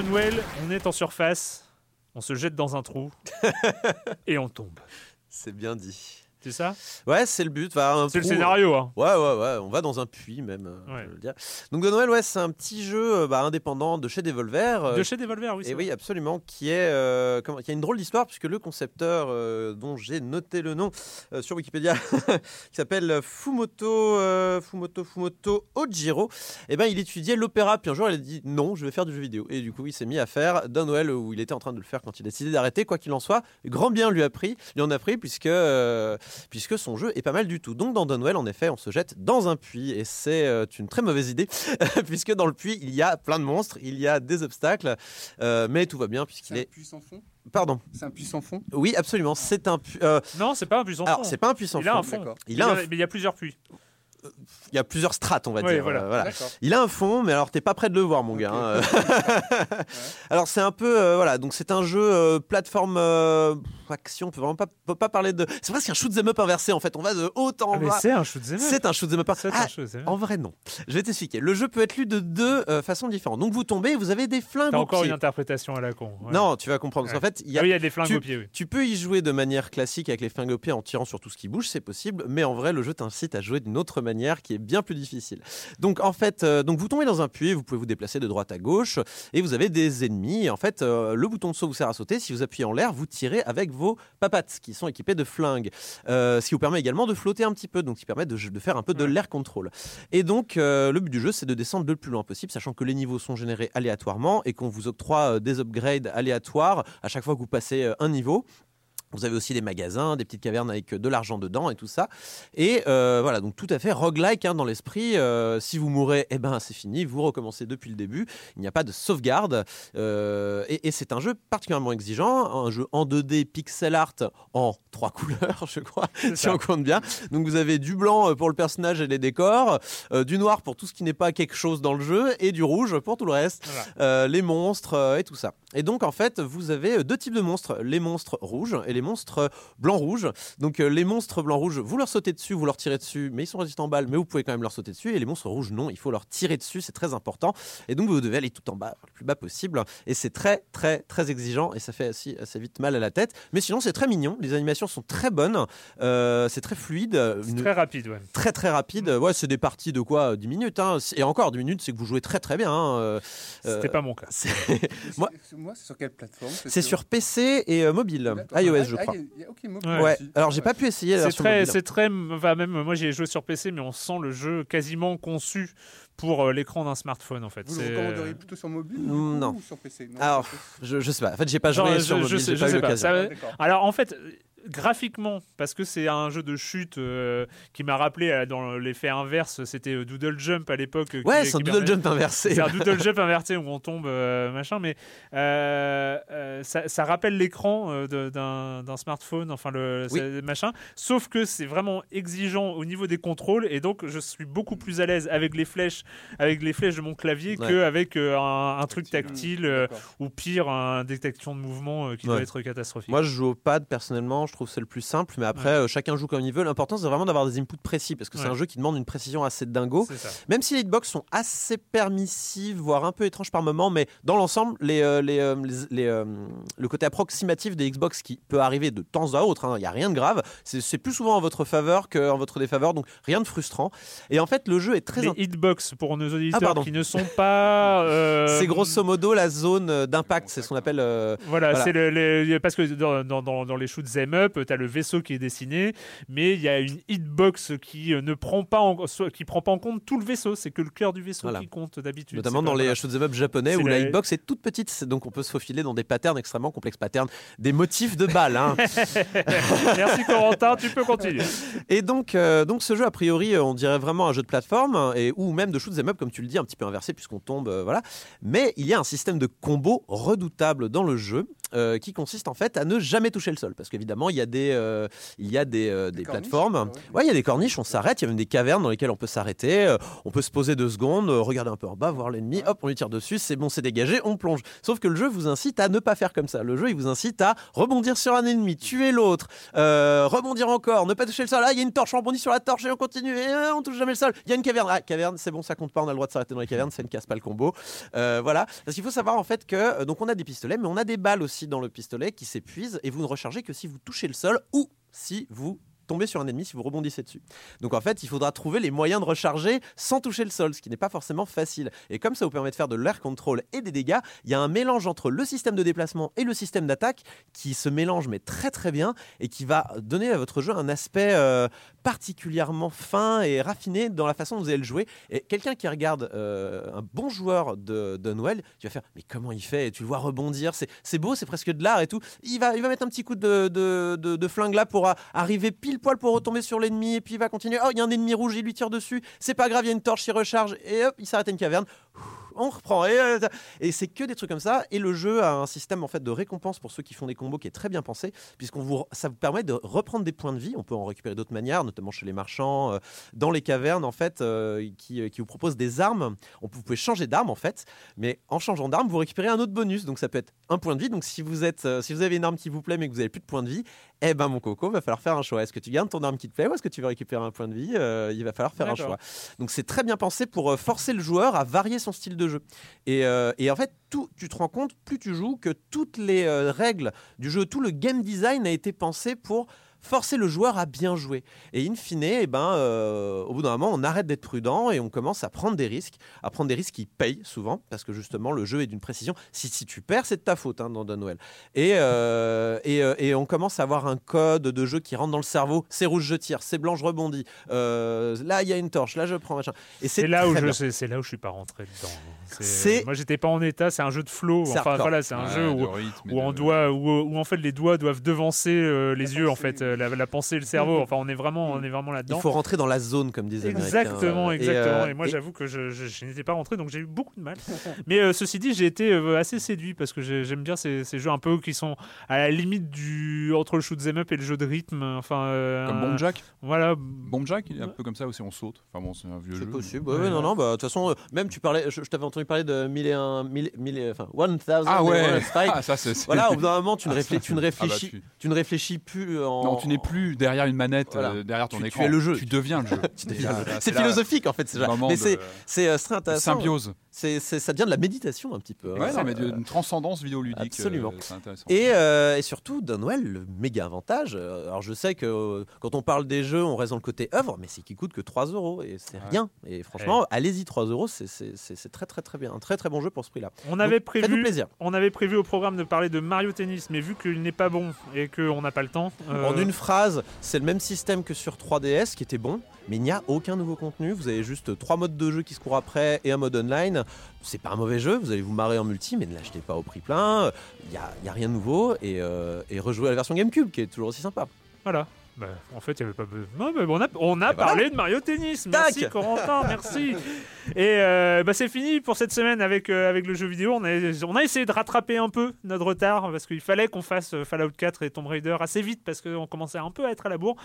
Downwell, on est en surface, on se jette dans un trou et on tombe. C'est bien dit. C'est ça? Ouais, c'est le but. c'est le scénario. Hein. Ouais, ouais, ouais. On va dans un puits même. Euh, je veux dire. Donc de Noël, ouais, c'est un petit jeu euh, bah, indépendant de chez Devolver. Euh, de chez Devolver, oui. Et oui, absolument, qui est, comment, qui a une drôle d'histoire puisque le concepteur dont j'ai noté le nom sur Wikipédia, qui s'appelle Fumoto, Fumoto, Fumoto Ojiro, et eh ben il étudiait l'opéra. Puis un jour, il a dit non, je vais faire du jeu vidéo. Et du coup, il s'est mis à faire d'un Noël où il était en train de le faire quand il a décidé d'arrêter. Quoi qu'il en soit, grand bien lui a pris, lui en a pris puisque puisque son jeu est pas mal du tout. Donc dans Dunwell, en effet, on se jette dans un puits et c'est euh, une très mauvaise idée puisque dans le puits, il y a plein de monstres, il y a des obstacles, euh, mais tout va bien puisqu'il est... Un puits sans fond? Pardon. C'est un puits sans fond? Oui, absolument. C'est un puits. Euh, non, c'est pas un puits sans fond. Alors, c'est pas un puits sans il A un fond. Il, a, mais il y a plusieurs puits il y a plusieurs strates, on va dire. Voilà. Il a un fond, mais alors t'es pas prêt de le voir, mon gars. Hein. alors c'est un peu, euh, voilà, donc c'est un jeu euh, plateforme euh, action. On peut vraiment pas, peut pas parler de. C'est presque un shoot 'em up inversé en fait. On va de haut en ah, bas. c'est un shoot 'em up. C'est un shoot 'em up. Ah, en vrai non. Je vais t'expliquer. Le jeu peut être lu de deux façons différentes. Donc vous tombez, vous avez des flingues. T'as encore une interprétation à la con. Non, tu vas comprendre. Parce qu'en fait, il y, a... Ah y a des flingues tu, au pied. Tu peux y jouer de manière classique avec les flingues au pied en tirant sur tout ce qui bouge, c'est possible. Mais en vrai, le jeu t'incite à jouer d'une autre manière manière qui est bien plus difficile. Donc en fait, donc vous tombez dans un puits, vous pouvez vous déplacer de droite à gauche et vous avez des ennemis. En fait, le bouton de saut vous sert à sauter. Si vous appuyez en l'air, vous tirez avec vos papates qui sont équipés de flingues, ce qui vous permet également de flotter un petit peu, donc qui permet de, de faire un peu de l'air contrôle. Et donc le but du jeu, c'est de descendre le plus loin possible, sachant que les niveaux sont générés aléatoirement et qu'on vous octroie des upgrades aléatoires à chaque fois que vous passez un niveau. Vous avez aussi des magasins, des petites cavernes avec de l'argent dedans et tout ça. Et euh, voilà, donc tout à fait roguelike hein, dans l'esprit. Euh, si vous mourrez, eh ben c'est fini, vous recommencez depuis le début. Il n'y a pas de sauvegarde. Euh, et, c'est un jeu particulièrement exigeant, un jeu en 2D pixel art en trois couleurs, je crois, si on compte bien. Donc vous avez du blanc pour le personnage et les décors, du noir pour tout ce qui n'est pas quelque chose dans le jeu, et du rouge pour tout le reste, les monstres et tout ça. Et donc en fait, vous avez deux types de monstres, les monstres rouges et les monstres blanc-rouge. Donc euh, les monstres blanc-rouge, vous leur sautez dessus, vous leur tirez dessus, mais ils sont résistants en balles, mais vous pouvez quand même leur sauter dessus. Et les monstres rouges, non, il faut leur tirer dessus, c'est très important. Et donc vous devez aller tout en bas, le plus bas possible. Et c'est très, très, très exigeant et ça fait assez, assez vite mal à la tête. Mais sinon, c'est très mignon. Les animations sont très bonnes. Euh, c'est très fluide. très rapide, ouais. Très, très rapide. Ouais, c'est des parties de quoi 10 minutes. Hein. Et encore 10 minutes, c'est que vous jouez très, très bien. Hein. Euh, C'était pas mon cas. Moi, moi c'est sur quelle plateforme? C'est sur PC et mobile. iOS, je crois. ouais. Alors j'ai pas pu essayer. C'est très, c'est très, enfin, même moi j'ai joué sur PC, mais on sent le jeu quasiment conçu pour euh, l'écran d'un smartphone en fait. Vous le recommanderiez plutôt sur mobile non. ou sur PC Alors je, je sais pas. En fait j'ai pas joué sur mobile. Je, sais, pas. Ça, alors en fait graphiquement, parce que c'est un jeu de chute euh, qui m'a rappelé euh, dans l'effet inverse, c'était euh, Doodle Jump à l'époque. Ouais, c'est un Doodle Jump inversé. C'est un Doodle Jump inversé où on tombe, machin, mais ça, ça, rappelle l'écran d'un smartphone, enfin le machin, sauf que c'est vraiment exigeant au niveau des contrôles et donc je suis beaucoup plus à l'aise avec les flèches, avec les flèches de mon clavier qu'avec un, un, truc tactile ou pire, une détection de mouvement qui doit être catastrophique. Moi, je joue au pad personnellement je trouve que c'est le plus simple. Mais après, euh, chacun joue comme il veut. L'important, c'est vraiment d'avoir des inputs précis parce que c'est un jeu qui demande une précision assez dingo. Même si les hitbox sont assez permissives, voire un peu étranges par moment, mais dans l'ensemble, les, euh, les, euh, le côté approximatif des Xbox qui peut arriver de temps à autre, hein, il n'y a rien de grave. C'est plus souvent en votre faveur qu'en votre défaveur, donc rien de frustrant. Et en fait, le jeu est très. Les hitbox, pour nos auditeurs ah, qui ne sont pas. C'est grosso modo la zone d'impact, c'est ce qu'on appelle. voilà, c'est le, parce que dans, dans, dans les shoots them tu as le vaisseau qui est dessiné, mais il y a une hitbox qui euh, ne prend pas en, qui prend pas en compte tout le vaisseau, c'est que le cœur du vaisseau qui compte d'habitude. Notamment dans les shoot'em up japonais où la... hitbox est toute petite, donc on peut se faufiler dans des patterns extrêmement complexes, patterns, des motifs de balles. Hein. Merci Corentin, tu peux continuer. Et donc, euh, donc ce jeu, a priori, euh, on dirait vraiment un jeu de plateforme, et, ou même de shoot'em up, comme tu le dis, un petit peu inversé puisqu'on tombe, voilà. Mais il y a un système de combo redoutable dans le jeu qui consiste en fait à ne jamais toucher le sol, parce qu'évidemment il y a des, euh, il y a des, euh, des, plateformes. Ouais. il y a des corniches, on s'arrête. Il y a même des cavernes dans lesquelles on peut s'arrêter. Euh, on peut se poser deux secondes, regarder un peu en bas, voir l'ennemi. Hop, on lui tire dessus. C'est bon, c'est dégagé. On plonge. Sauf que le jeu vous incite à ne pas faire comme ça. Le jeu, il vous incite à rebondir sur un ennemi, tuer l'autre, rebondir encore, ne pas toucher le sol. Ah, il y a une torche, on rebondit sur la torche et on continue. Et on touche jamais le sol. Il y a une caverne. Ah, caverne, c'est bon, ça compte pas. On a le droit de s'arrêter dans les cavernes. Ça ne casse pas le combo. voilà. Parce qu'il faut savoir en fait que donc on a des pistolets, mais on a des balles aussi dans le pistolet qui s'épuisent et vous ne rechargez que si vous touchez le sol ou si vous tombez sur un ennemi si vous rebondissez dessus. Donc en fait, il faudra trouver les moyens de recharger sans toucher le sol, ce qui n'est pas forcément facile. Et comme ça vous permet de faire de l'air control et des dégâts, il y a un mélange entre le système de déplacement et le système d'attaque qui se mélange mais très très bien et qui va donner à votre jeu un aspect euh, particulièrement fin et raffiné dans la façon dont vous allez le jouer. Et quelqu'un qui regarde euh, un bon joueur de, Noël, tu vas faire mais comment il fait? Et Tu le vois rebondir, c'est beau, c'est presque de l'art et tout. Il va, il va mettre un petit coup de, de, de flingue là pour arriver pile poil pour retomber sur l'ennemi, et puis il va continuer. Oh, il y a un ennemi rouge, il lui tire dessus. C'est pas grave, il y a une torche, il recharge, et hop, il s'arrête à une caverne on reprend. Euh, et, c'est que des trucs comme ça. Et le jeu a un système en fait de récompense pour ceux qui font des combos qui est très bien pensé, puisqu'on vous, ça vous permet de reprendre des points de vie. On peut en récupérer d'autres manières, notamment chez les marchands, euh, dans les cavernes en fait, euh, qui, vous proposent des armes. On, vous pouvez changer d'arme en fait, mais en changeant d'arme, vous récupérez un autre bonus. Donc ça peut être un point de vie. Donc si vous êtes, si vous avez une arme qui vous plaît mais que vous avez plus de points de vie, eh ben mon coco, va falloir faire un choix. Est-ce que tu gardes ton arme qui te plaît ou est-ce que tu veux récupérer un point de vie Il va falloir faire un choix. Donc c'est très bien pensé pour forcer le joueur à varier son style de jeu. Et euh, et, en fait, tout, tu te rends compte, plus tu joues, que toutes les euh, règles du jeu, tout le game design a été pensé pour forcer le joueur à bien jouer. Et in fine, eh ben, euh, au bout d'un moment, on arrête d'être prudent et on commence à prendre des risques, à prendre des risques qui payent souvent, parce que justement, le jeu est d'une précision. Si, si tu perds, c'est de ta faute hein, dans Dunwell. Et, euh, et, euh, et, on commence à avoir un code de jeu qui rentre dans le cerveau. C'est rouge, je tire. C'est blanc, je rebondis. là, il y a une torche. Là, je prends machin. Et c'est là où je, c'est là où je suis pas rentré dedans. C'est, moi, j'étais pas en état. C'est un jeu de flow. Enfin, voilà, c'est un jeu où, où on doit, où, en fait les doigts doivent devancer les yeux, en fait, la, pensée, le cerveau. Enfin, on est vraiment, on est vraiment là-dedans. Il faut rentrer dans la zone, comme disait Exactement, exactement. Et, moi, j'avoue que je, je, n'étais pas rentré, donc j'ai eu beaucoup de mal. Mais ceci dit, j'ai été assez séduit parce que j'aime bien ces, ces, jeux un peu qui sont à la limite du entre le shoot 'em up et le jeu de rythme. Enfin, euh, comme Bomb Jack. Voilà. Bomb Jack, il est un peu comme ça aussi, on saute. Enfin bon, c'est un vieux jeu. C'est possible. Ouais, non, non. Bah de toute façon, euh, même tu parlais, je, t'avais entendu parler de 1001, 1000, 1000 enfin 1000. Ah ouais. Ah, ça c'est. Voilà, au bout d'un moment, tu ne, réfléchis, tu ne réfléchis, ah tu... ne réfléchis plus en. Tu n'es plus derrière une manette, euh, derrière ton écran. Tu es le jeu. Tu deviens le jeu. c'est philosophique en fait. C'est très intéressant. Symbiose. C'est ça devient de la méditation un petit peu. Hein. Ouais, non, mais d'une transcendance vidéoludique. Absolument. et, euh, et, surtout, d'un Noël, le méga avantage. Euh, alors, je sais que euh, quand on parle des jeux, on reste dans le côté œuvre, mais c'est qui coûte que 3 euros. Et c'est rien. Et franchement, allez-y, 3 euros, c'est très, très, très bien. Un très, très bon jeu pour ce prix-là. On avait prévu. plaisir. On avait prévu au programme de parler de Mario Tennis, mais vu qu'il n'est pas bon et qu'on n'a pas le temps. En une phrase, c'est le même système que sur 3DS qui était bon mais il n'y a aucun nouveau contenu. Vous avez juste trois modes de jeu qui se courent après et un mode online. C'est pas un mauvais jeu, vous allez vous marrer en multi, mais ne l'achetez pas au prix plein. Il n'y a, rien de nouveau et, euh, rejouez la version GameCube qui est toujours aussi sympa. Voilà. Bah, en fait, il n'y avait pas besoin. on a, on a parlé de Mario Tennis. Merci Corentin, merci. Et euh, bah, c'est fini pour cette semaine avec, euh, avec le jeu vidéo. On a, on a essayé de rattraper un peu notre retard parce qu'il fallait qu'on fasse euh, Fallout 4 et Tomb Raider assez vite parce qu'on commençait un peu à être à la bourre.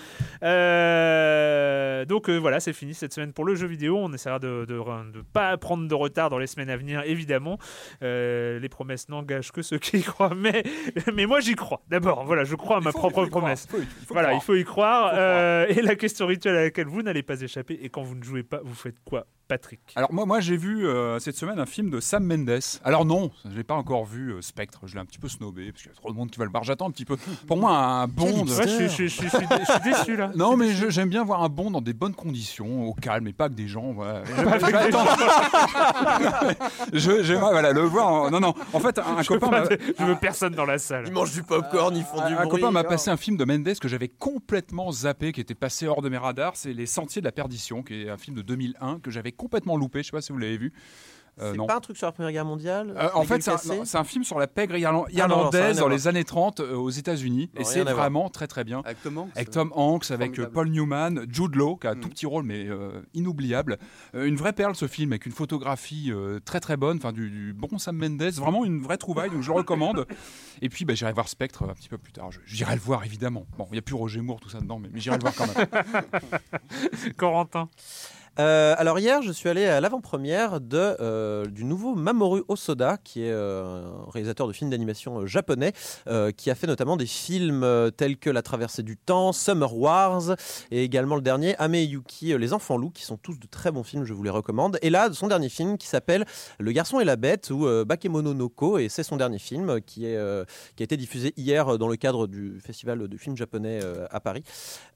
donc voilà, c'est fini cette semaine pour le jeu vidéo. On essaiera de ne pas prendre de retard dans les semaines à venir, évidemment. les promesses n'engagent que ceux qui y croient. Mais, mais moi, j'y crois. D'abord, voilà, je crois à ma propre promesse. voilà, il faut y croire. Euh, et la question rituelle à laquelle vous n'allez pas échapper, et quand vous ne jouez pas, vous faites quoi Patrick? Alors moi, moi j'ai vu euh, cette semaine un film de Sam Mendes. Alors non, je l'ai pas encore vu, euh, Spectre. Je l'ai un petit peu snobé parce qu'il y a trop de monde qui va le voir. J'attends un petit peu. Pour moi, un Bond. je, je, suis déçu là. Non, mais j'aime bien voir un Bond dans des bonnes conditions, au calme, et pas que des gens. Voilà. je, voilà, le voir. Non, non. En fait, un, copain. je veux personne dans la salle. Ils mangent du popcorn, ils font du un bruit. Copain m'a passé un film de Mendes que j'avais complètement zappé, qui était passé hors de mes radars. C'est Les Sentiers de la Perdition, qui est un film de 2001 que j'avais complètement loupé. Je sais pas si vous l'avez vu. Euh, c'est pas un truc sur la Première Guerre mondiale euh, En fait, c'est un, film sur la pègre ah irlandaise dans les années 30 euh, aux États-Unis. Et c'est vraiment très très bien. Avec Tom Hanks, avec, Tom Hanks, avec Paul Newman, Jude Law, qui a un tout mm. petit rôle mais inoubliable. une vraie perle ce film, avec une photographie très très bonne, enfin du, bon Sam Mendes, vraiment une vraie trouvaille, donc je le recommande. Et puis bah, j'irai voir Spectre un petit peu plus tard. J'irai le voir évidemment. Bon, il n'y a plus Roger Moore, tout ça dedans, mais, mais j'irai le voir quand même. Corentin euh, alors hier, je suis allé à l'avant-première euh, du nouveau Mamoru Osoda, qui est euh, un réalisateur de films d'animation japonais, qui a fait notamment des films tels que La Traversée du Temps, Summer Wars, et également le dernier Ame Yuki, Les Enfants Loups, qui sont tous de très bons films, je vous les recommande. Et là, son dernier film qui s'appelle Le Garçon et la Bête ou Bakemono no et c'est son dernier film qui a été diffusé hier dans le cadre du festival de films japonais à Paris.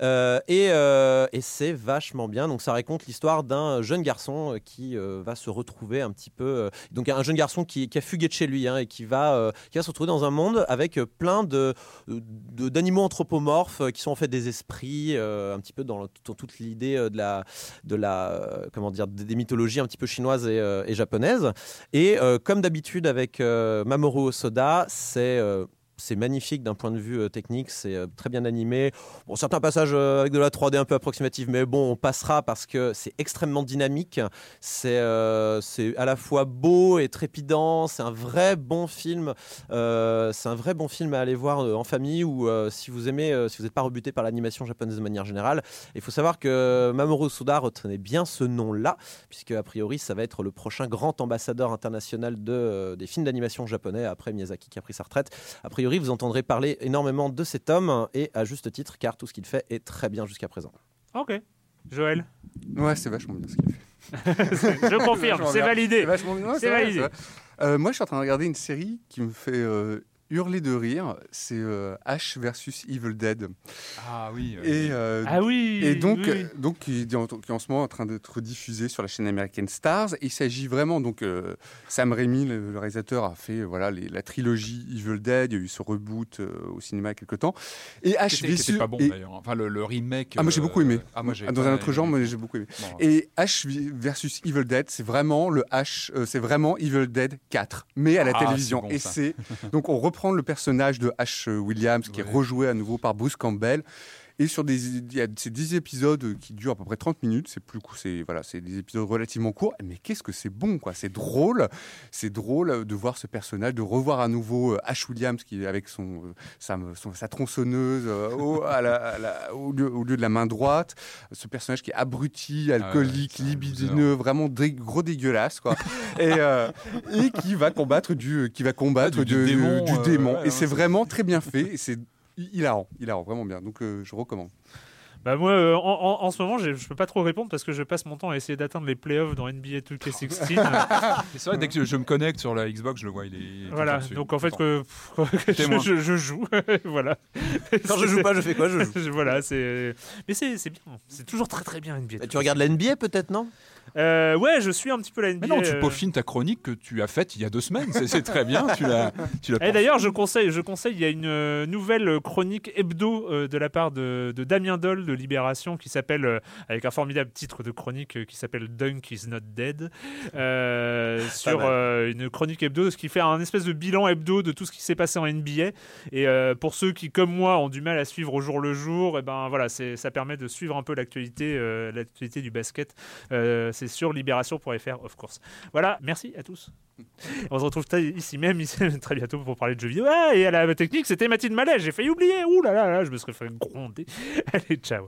et c'est vachement bien. Donc ça raconte l'histoire d'un jeune garçon euh, qui euh, va se retrouver un petit peu. Euh, donc, un jeune garçon qui, a fugué de chez lui hein, et qui va, qui va se retrouver dans un monde avec plein de, d'animaux anthropomorphes qui sont en fait des esprits, un petit peu dans, toute l'idée de la, de la, comment dire, des mythologies un petit peu chinoises et, et japonaises. Et comme d'habitude avec Mamoru Osoda, c'est c'est magnifique d'un point de vue euh, technique, c'est euh, très bien animé. Bon, certains passages euh, avec de la 3D un peu approximative, mais bon, on passera parce que c'est extrêmement dynamique. C'est c'est à la fois beau et trépidant. C'est un vrai bon film. c'est un vrai bon film à aller voir en famille ou si vous aimez, si vous n'êtes pas rebuté par l'animation japonaise de manière générale. Il faut savoir que Mamoru Suda retenait bien ce nom-là, puisque a priori, ça va être le prochain grand ambassadeur international de, des films d'animation japonais après Miyazaki qui a pris sa retraite. A priori, vous entendrez parler énormément de cet homme, et à juste titre, car tout ce qu'il fait est très bien jusqu'à présent. Ok. Joël Ouais, c'est vachement bien ce qu'il fait. je confirme, c'est validé. C'est validé. Euh, moi, je suis en train de regarder une série qui me fait euh, hurler de rire, c'est euh, Ash versus Evil Dead. Ah oui. et, euh, ah oui. Et donc, donc qui, est en, ce moment en train d'être diffusé sur la chaîne American Stars. il s'agit vraiment donc Sam Raimi, le, réalisateur, a fait voilà la trilogie Evil Dead. Il y a eu ce reboot au cinéma il y a quelques temps. Et Ash versus. pas bon d'ailleurs. Enfin le, remake. Ah moi j'ai beaucoup aimé. Ah, moi, Dans un autre genre, moi j'ai beaucoup aimé. Et Ash versus Evil Dead, c'est vraiment le H, c'est vraiment Evil Dead 4, mais à la ah, télévision. et c'est donc on reprend le personnage de H. Williams qui est rejoué à nouveau par Bruce Campbell. Et sur des, il y a ces 10 épisodes qui durent à peu près 30 minutes. C'est plus c'est voilà, c'est des épisodes relativement courts. Mais qu'est-ce que c'est bon, quoi. C'est drôle. C'est drôle de voir ce personnage, de revoir à nouveau euh, Ash Williams qui avec son, euh, sa, sa, tronçonneuse euh, au, à la, au, lieu, au, lieu, de la main droite. Ce personnage qui est abruti, ah alcoolique, libidineux, vraiment gros dégueulasse, quoi. et, et qui va combattre du, qui va combattre du, démon. Du, démon. et c'est vraiment très bien fait. C'est hilarant, hilarant, vraiment bien. Donc euh, je recommande. Bah moi, euh, en, ce moment, je peux pas trop répondre parce que je passe mon temps à essayer d'atteindre les playoffs dans NBA 2K16. c'est vrai, dès que je, me connecte sur la Xbox, je le vois, il est. Voilà, donc en fait, que, je, joue. voilà. Quand je joue pas, je fais quoi Je joue? voilà, c'est. Mais c'est bien. C'est toujours très très bien NBA. tu regardes la NBA peut-être, non? Euh, ouais, je suis un petit peu la NBA. Mais non, tu euh. peaufines ta chronique que tu as faite il y a deux semaines. C'est très bien. Tu l'as. Et d'ailleurs, je conseille, je conseille. Il y a une euh, nouvelle chronique hebdo de la part de, Damien Doll de Libération qui s'appelle, avec un formidable titre de chronique qui s'appelle Dunk is not dead, sur une chronique hebdo, ce qui fait un espèce de bilan hebdo de tout ce qui s'est passé en NBA. Et pour ceux qui, comme moi, ont du mal à suivre au jour le jour, et eh ben voilà, ça permet de suivre un peu l'actualité, l'actualité du basket c'est sur libération.fr, of course. Voilà, merci à tous. On se retrouve ici même, ici, très bientôt pour parler de jeux vidéo. Ah, et à la technique, c'était Mathilde Malais. J'ai failli oublier. Ouh là là là, je me serais fait gronder. Allez, ciao.